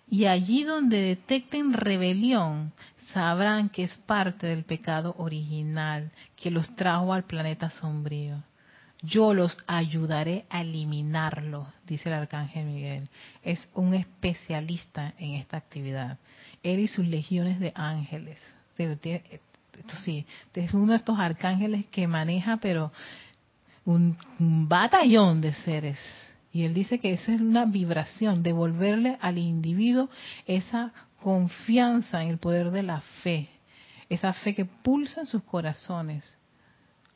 y allí donde detecten rebelión sabrán que es parte del pecado original que los trajo al planeta sombrío? Yo los ayudaré a eliminarlo, dice el arcángel Miguel. Es un especialista en esta actividad. Él y sus legiones de ángeles. Esto sí, es uno de estos arcángeles que maneja, pero un, batallón de seres. Y él dice que esa es una vibración, devolverle al individuo esa confianza en el poder de la fe, esa fe que pulsa en sus corazones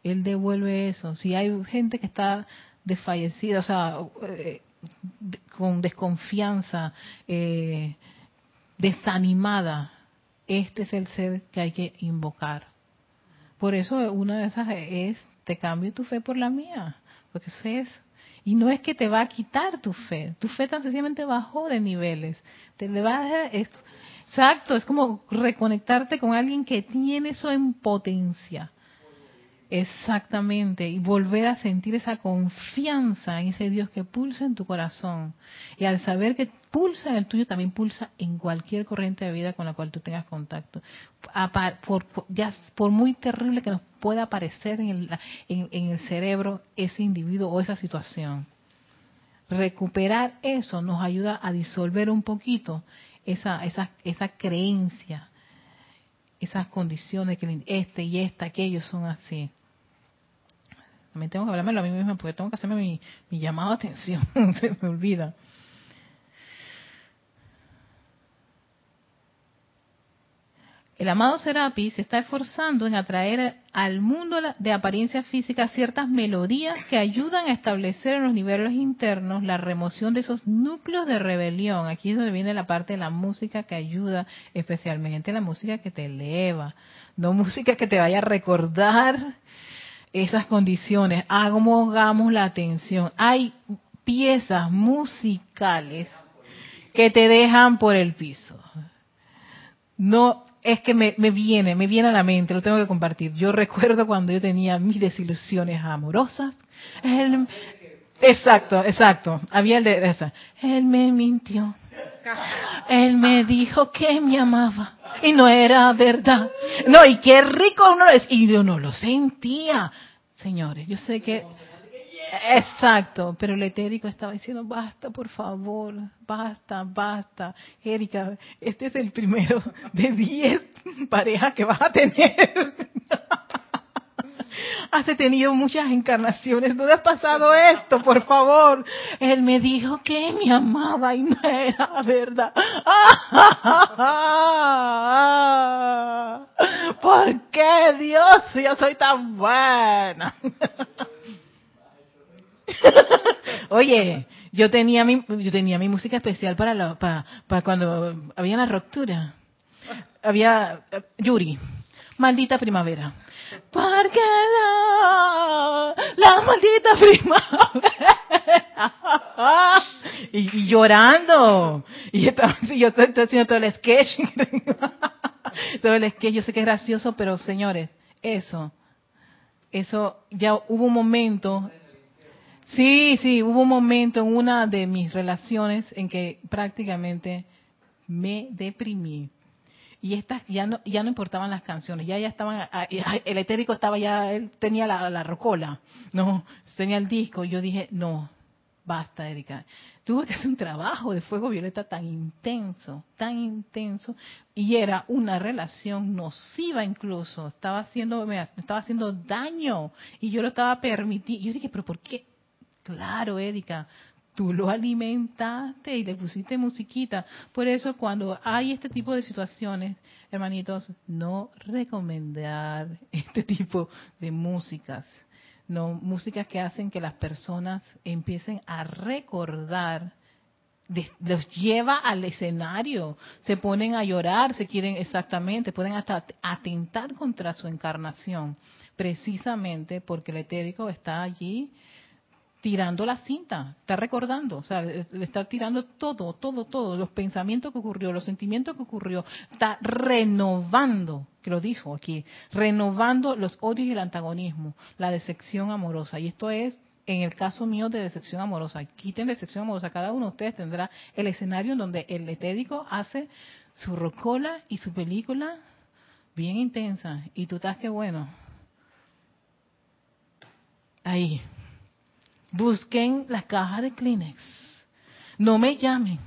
él devuelve eso. Si hay gente que está desfallecida, o sea, eh, con desconfianza, eh, desanimada, este es el ser que hay que invocar. Por eso una de esas es, te cambio tu fe por la mía, porque eso es. Y no es que te va a quitar tu fe, tu fe tan sencillamente bajó de niveles. Te va a, exacto, es como reconectarte con alguien que tiene eso en potencia Exactamente, y volver a sentir esa confianza en ese Dios que pulsa en tu corazón. Y al saber que pulsa en el tuyo, también pulsa en cualquier corriente de vida con la cual tú tengas contacto. Por, ya, por muy terrible que nos pueda aparecer en el, en, el cerebro ese individuo o esa situación. Recuperar eso nos ayuda a disolver un poquito esa, esa, esa creencia esas condiciones, que este y esta, aquellos son así. También tengo que hablarme a mí misma porque tengo que hacerme mi, mi llamado de atención, se me olvida. El amado Serapi se está esforzando en atraer al mundo de apariencia física ciertas melodías que ayudan a establecer en los niveles internos la remoción de esos núcleos de rebelión. Aquí es donde viene la parte de la música que ayuda, especialmente la música que te eleva, no música que te vaya a recordar esas condiciones. Hagamos la atención. Hay piezas musicales que te dejan por el piso. No es que me, viene, me viene a la mente, lo tengo que compartir. Yo recuerdo cuando yo tenía mis desilusiones amorosas. Él, exacto, exacto. Había el de esa. Él me mintió. Él me dijo que me amaba y no era verdad. No, y qué rico uno es. Y yo no lo sentía. Señores, yo sé que Exacto, pero el etérico estaba diciendo, basta, por favor, basta, basta. Erika, este es el primero de diez parejas que vas a tener. Has tenido muchas encarnaciones, ¿dónde has pasado esto? Por favor. Él me dijo que me amaba y no era verdad. ¿Por qué Dios? Yo soy tan buena. Oye, yo tenía mi, yo tenía mi música especial para, la, para, cuando había la ruptura. Había Yuri, maldita primavera. Porque la, la maldita primavera. y, llorando. Y yo estoy, haciendo todo el sketch. todo el sketch. Yo sé que es gracioso, pero señores, eso, eso, ya hubo un momento Sí, sí, hubo un momento en una de mis relaciones en que prácticamente me deprimí. Y estas ya no, ya no importaban las canciones, ya ya estaban, ah, el etérico estaba ya, él tenía la, la rocola, no, tenía el disco. Y yo dije, no, basta, Erika. Tuve que hacer un trabajo de fuego violeta tan intenso, tan intenso, y era una relación nociva incluso. Estaba haciendo, me estaba haciendo daño, y yo lo estaba permitiendo. Yo dije, pero ¿por qué? Claro, Erika, tú lo alimentaste y le pusiste musiquita. Por eso cuando hay este tipo de situaciones, hermanitos, no recomendar este tipo de músicas. No, músicas que hacen que las personas empiecen a recordar, los lleva al escenario, se ponen a llorar, se quieren exactamente, pueden hasta atentar contra su encarnación, precisamente porque el etérico está allí tirando la cinta, está recordando, o sea, le está tirando todo, todo, todo, los pensamientos que ocurrió, los sentimientos que ocurrió, está renovando, que lo dijo aquí, renovando los odios y el antagonismo, la decepción amorosa. Y esto es, en el caso mío, de decepción amorosa. Quiten decepción amorosa, cada uno de ustedes tendrá el escenario en donde el etédico hace su rocola y su película bien intensa, y tú estás que bueno. Ahí, Busquen la caja de Kleenex. No me llamen.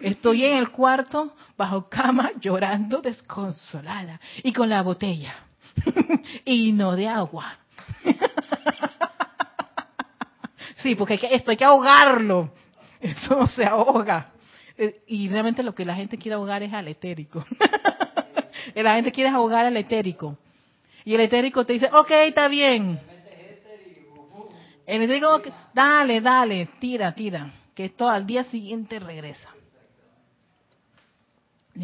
Estoy en el cuarto, bajo cama, llorando desconsolada y con la botella. y no de agua. sí, porque esto hay que ahogarlo. Eso no se ahoga. Eh, y realmente lo que la gente quiere ahogar es al etérico. la gente quiere ahogar al etérico. Y el etérico te dice, ok, está bien. El digo, dale, dale, tira, tira, que esto al día siguiente regresa.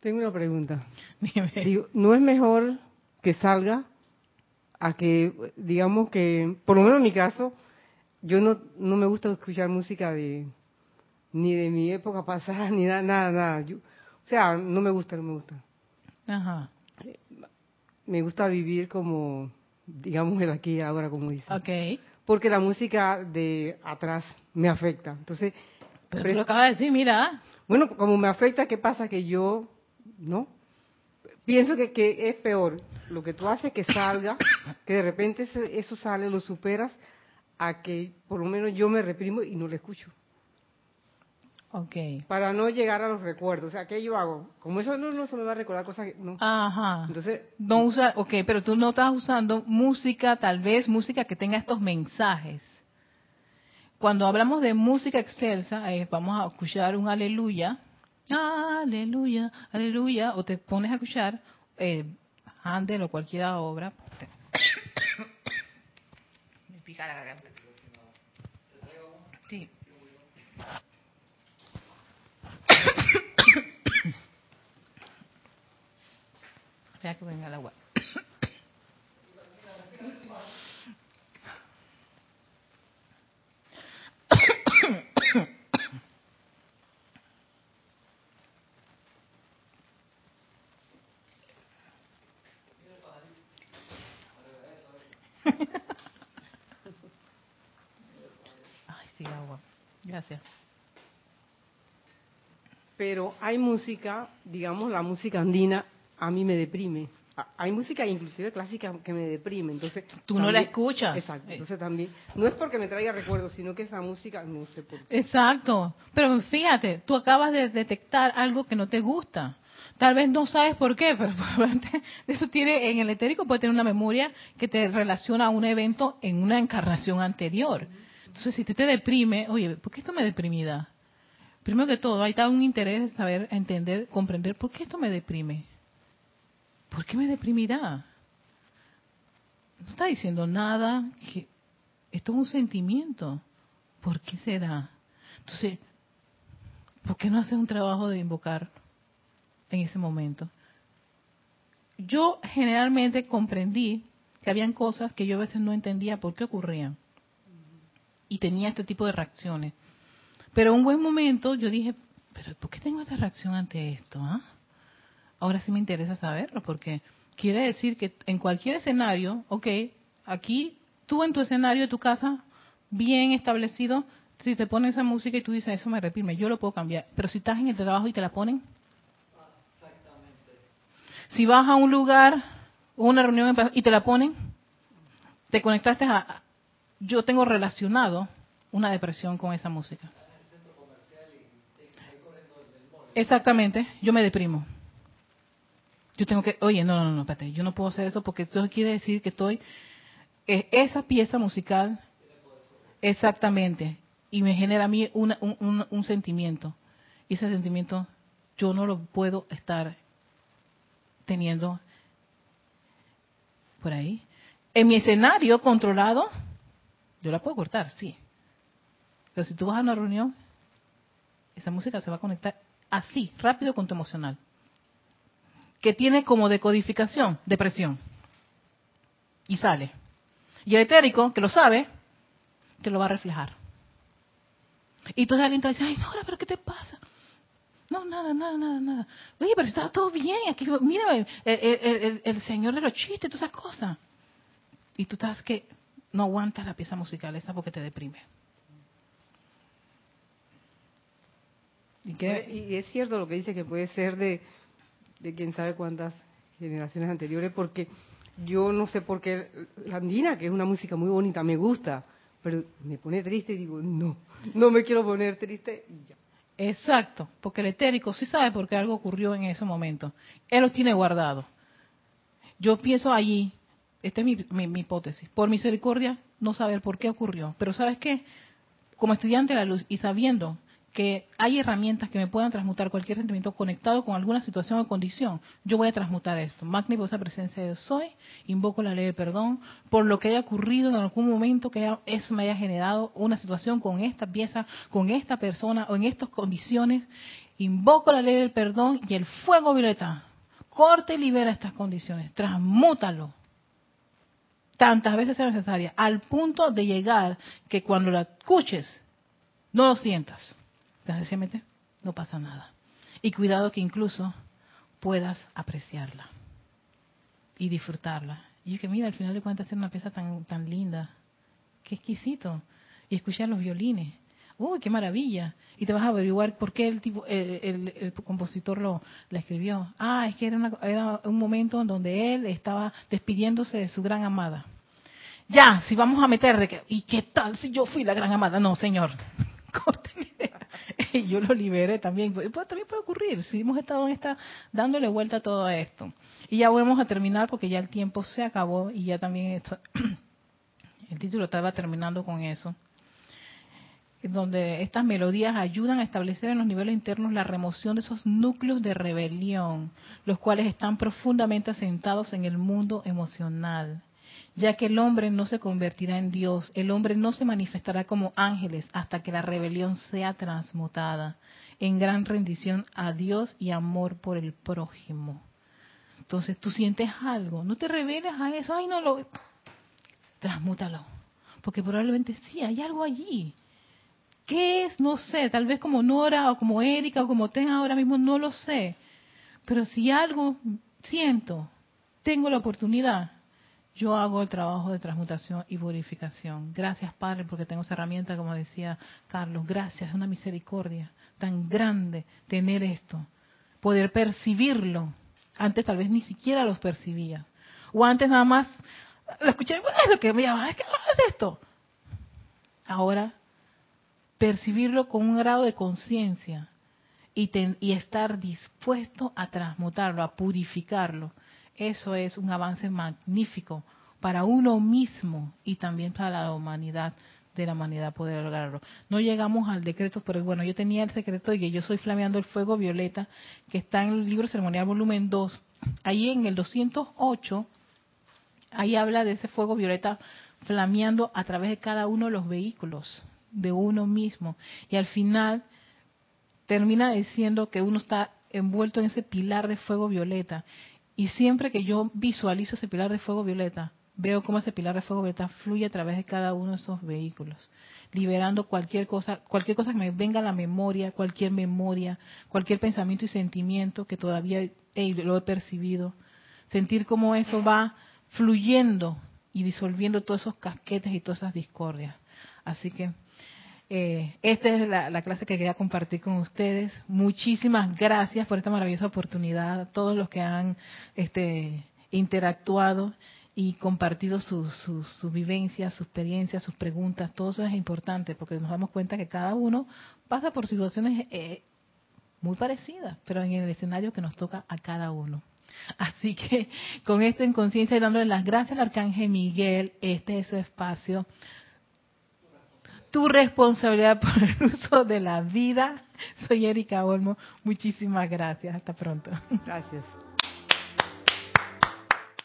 Tengo una pregunta. ¿No es mejor que salga a que, digamos que, por lo menos en mi caso, yo no, no me gusta escuchar música de ni de mi época pasada, ni nada, nada, nada. o sea, no me gusta, no me gusta. Ajá. me gusta vivir como, digamos, el aquí y ahora, como dice. Porque la música de atrás me afecta. Entonces, Pero tú lo acabas de decir, mira. bueno, como me afecta, ¿qué pasa? Que yo, ¿no? Pienso que, que es peor lo que tú haces que salga, que de repente eso sale, lo superas, a que por lo menos yo me reprimo y no lo escucho. Ok. Para no llegar a los recuerdos. O sea, ¿qué yo hago? Como eso no, no se me va a recordar cosas que... No. Ajá. Entonces, No usa, ok, pero tú no estás usando música, tal vez música que tenga estos mensajes. Cuando hablamos de música excelsa, eh, vamos a escuchar un aleluya, aleluya, aleluya, o te pones a escuchar eh, Handel o cualquier obra. Me pica la garganta. Sí. Espera que venga el agua. Ay, sí, agua. Gracias. pero hay música, digamos, la música andina a mí me deprime. Hay música inclusive clásica que me deprime, entonces... Tú no la escuchas. Exacto, entonces también... No es porque me traiga recuerdos, sino que esa música, no sé por qué. Exacto. Pero fíjate, tú acabas de detectar algo que no te gusta. Tal vez no sabes por qué, pero eso tiene en el etérico puede tener una memoria que te relaciona a un evento en una encarnación anterior. Entonces, si te, te deprime, oye, ¿por qué esto me deprimida? Primero que todo, hay un interés de saber, entender, comprender por qué esto me deprime. ¿Por qué me deprimirá? No está diciendo nada, esto es un sentimiento. ¿Por qué será? Entonces, ¿por qué no haces un trabajo de invocar en ese momento? Yo generalmente comprendí que habían cosas que yo a veces no entendía por qué ocurrían. Y tenía este tipo de reacciones. Pero un buen momento yo dije, pero ¿por qué tengo esta reacción ante esto? ah? Ahora sí me interesa saberlo, porque quiere decir que en cualquier escenario, ok, aquí tú en tu escenario de tu casa, bien establecido, si te ponen esa música y tú dices, eso me reprime, yo lo puedo cambiar. Pero si estás en el trabajo y te la ponen, si vas a un lugar, una reunión y te la ponen, te conectaste a... Yo tengo relacionado una depresión con esa música. Exactamente, yo me deprimo. Yo tengo que, oye, no, no, no, espérate, yo no puedo hacer eso porque eso quiere decir que estoy, eh, esa pieza musical, exactamente, y me genera a mí una- un, un- sentimiento. Y ese sentimiento yo no lo puedo estar teniendo por ahí. En mi escenario controlado, yo la puedo cortar, sí. Pero si tú vas a una reunión, esa música se va a conectar así, rápido con tu emocional. Que tiene como decodificación depresión. Y sale. Y el etérico, que lo sabe, te lo va a reflejar. Y entonces alguien te dice, ay, Nora, pero ¿qué te pasa? No, nada, nada, nada, nada. Oye, pero está todo bien. Aquí, mira, el, señor de los chistes, todas esas cosas. Y tú estás que no aguantas la pieza musical esa porque te deprime. Y es cierto lo que dice que puede ser de, de quién sabe cuántas generaciones anteriores, porque yo no sé por qué la andina, que es una música muy bonita, me gusta, pero me pone triste y digo, no, no me quiero poner triste y ya. Exacto, porque el etérico sí sabe por qué algo ocurrió en ese momento. Él lo tiene guardado. Yo pienso allí, esta es mi, mi- mi hipótesis, por misericordia, no saber por qué ocurrió. Pero ¿sabes qué? Como estudiante de la luz y sabiendo que hay herramientas que me puedan transmutar cualquier sentimiento conectado con alguna situación o condición, yo voy a transmutar esto. Poderosa presencia de soy, invoco la ley del perdón por lo que haya ocurrido en algún momento que eso me haya generado una situación con esta pieza, con esta persona o en estas condiciones. Invoco la ley del perdón y el fuego violeta corta y libera estas condiciones, transmútalo tantas veces sea necesaria, al punto de llegar que cuando la escuches, no lo sientas. Sencillamente, no pasa nada. Y cuidado que incluso puedas apreciarla. y disfrutarla. Y yo que mira, al final de cuentas, hacer una pieza tan, tan linda, qué exquisito. Y escuchar los violines. ¡Uy, qué maravilla! Y te vas a averiguar por qué el tipo, el, el, compositor lo la escribió. Ah, es que era, era un momento en donde él estaba despidiéndose de su gran amada. Ya, si vamos a meter ¿y qué tal si yo fui la gran amada? No, señor. yo lo liberé también. También puede ocurrir, si hemos estado en esta, dándole vuelta a todo esto. Y ya vamos a terminar porque ya el tiempo se acabó y ya también el título estaba terminando con eso donde estas melodías ayudan a establecer en los niveles internos la remoción de esos núcleos de rebelión, los cuales están profundamente asentados en el mundo emocional, ya que el hombre no se convertirá en Dios, el hombre no se manifestará como ángeles hasta que la rebelión sea transmutada en gran rendición a Dios y amor por el prójimo. Entonces tú sientes algo, no te reveles a eso, ay no lo... Transmútalo, porque probablemente sí, hay algo allí ¿Qué es? No sé, tal vez como Nora o como Erika o como Ten ahora mismo, no lo sé. Pero si algo siento, tengo la oportunidad, yo hago el trabajo de transmutación y purificación. Gracias, Padre, porque tengo esa herramienta, como decía Carlos. Gracias, es una misericordia tan grande tener esto. Poder percibirlo. Antes tal vez ni siquiera los percibías. O antes nada más lo escuché, es lo que me llama, es que es esto. Ahora percibirlo con un grado de conciencia y, y, estar dispuesto a transmutarlo, a purificarlo. Eso es un avance magnífico para uno mismo y también para la humanidad de la humanidad poder lograrlo. No llegamos al decreto, pero bueno, yo tenía el secreto de que yo soy flameando el fuego violeta, que está en el libro ceremonial volumen 2. Ahí en el 208, ahí habla de ese fuego violeta flameando a través de cada uno de los vehículos de uno mismo. Y al final termina diciendo que uno está envuelto en ese pilar de fuego violeta. Y siempre que yo visualizo ese pilar de fuego violeta, veo cómo ese pilar de fuego violeta fluye a través de cada uno de esos vehículos, liberando cualquier cosa, cualquier cosa que me venga a la memoria, cualquier memoria, cualquier pensamiento y sentimiento que todavía lo he percibido. Sentir cómo eso va fluyendo y disolviendo todos esos casquetes y todas esas discordias. Así que eh, esta es la, clase que quería compartir con ustedes. Muchísimas gracias por esta maravillosa oportunidad, a todos los que han este, interactuado y compartido sus su, vivencias, sus experiencias, sus preguntas. Todo eso es importante porque nos damos cuenta que cada uno pasa por situaciones eh, muy parecidas, pero en el escenario que nos toca a cada uno. Así que con esto en conciencia y dándole las gracias al Arcángel Miguel, este es su espacio tu responsabilidad por el uso de la vida. Soy Erika Olmo. Muchísimas gracias. Hasta pronto. Gracias.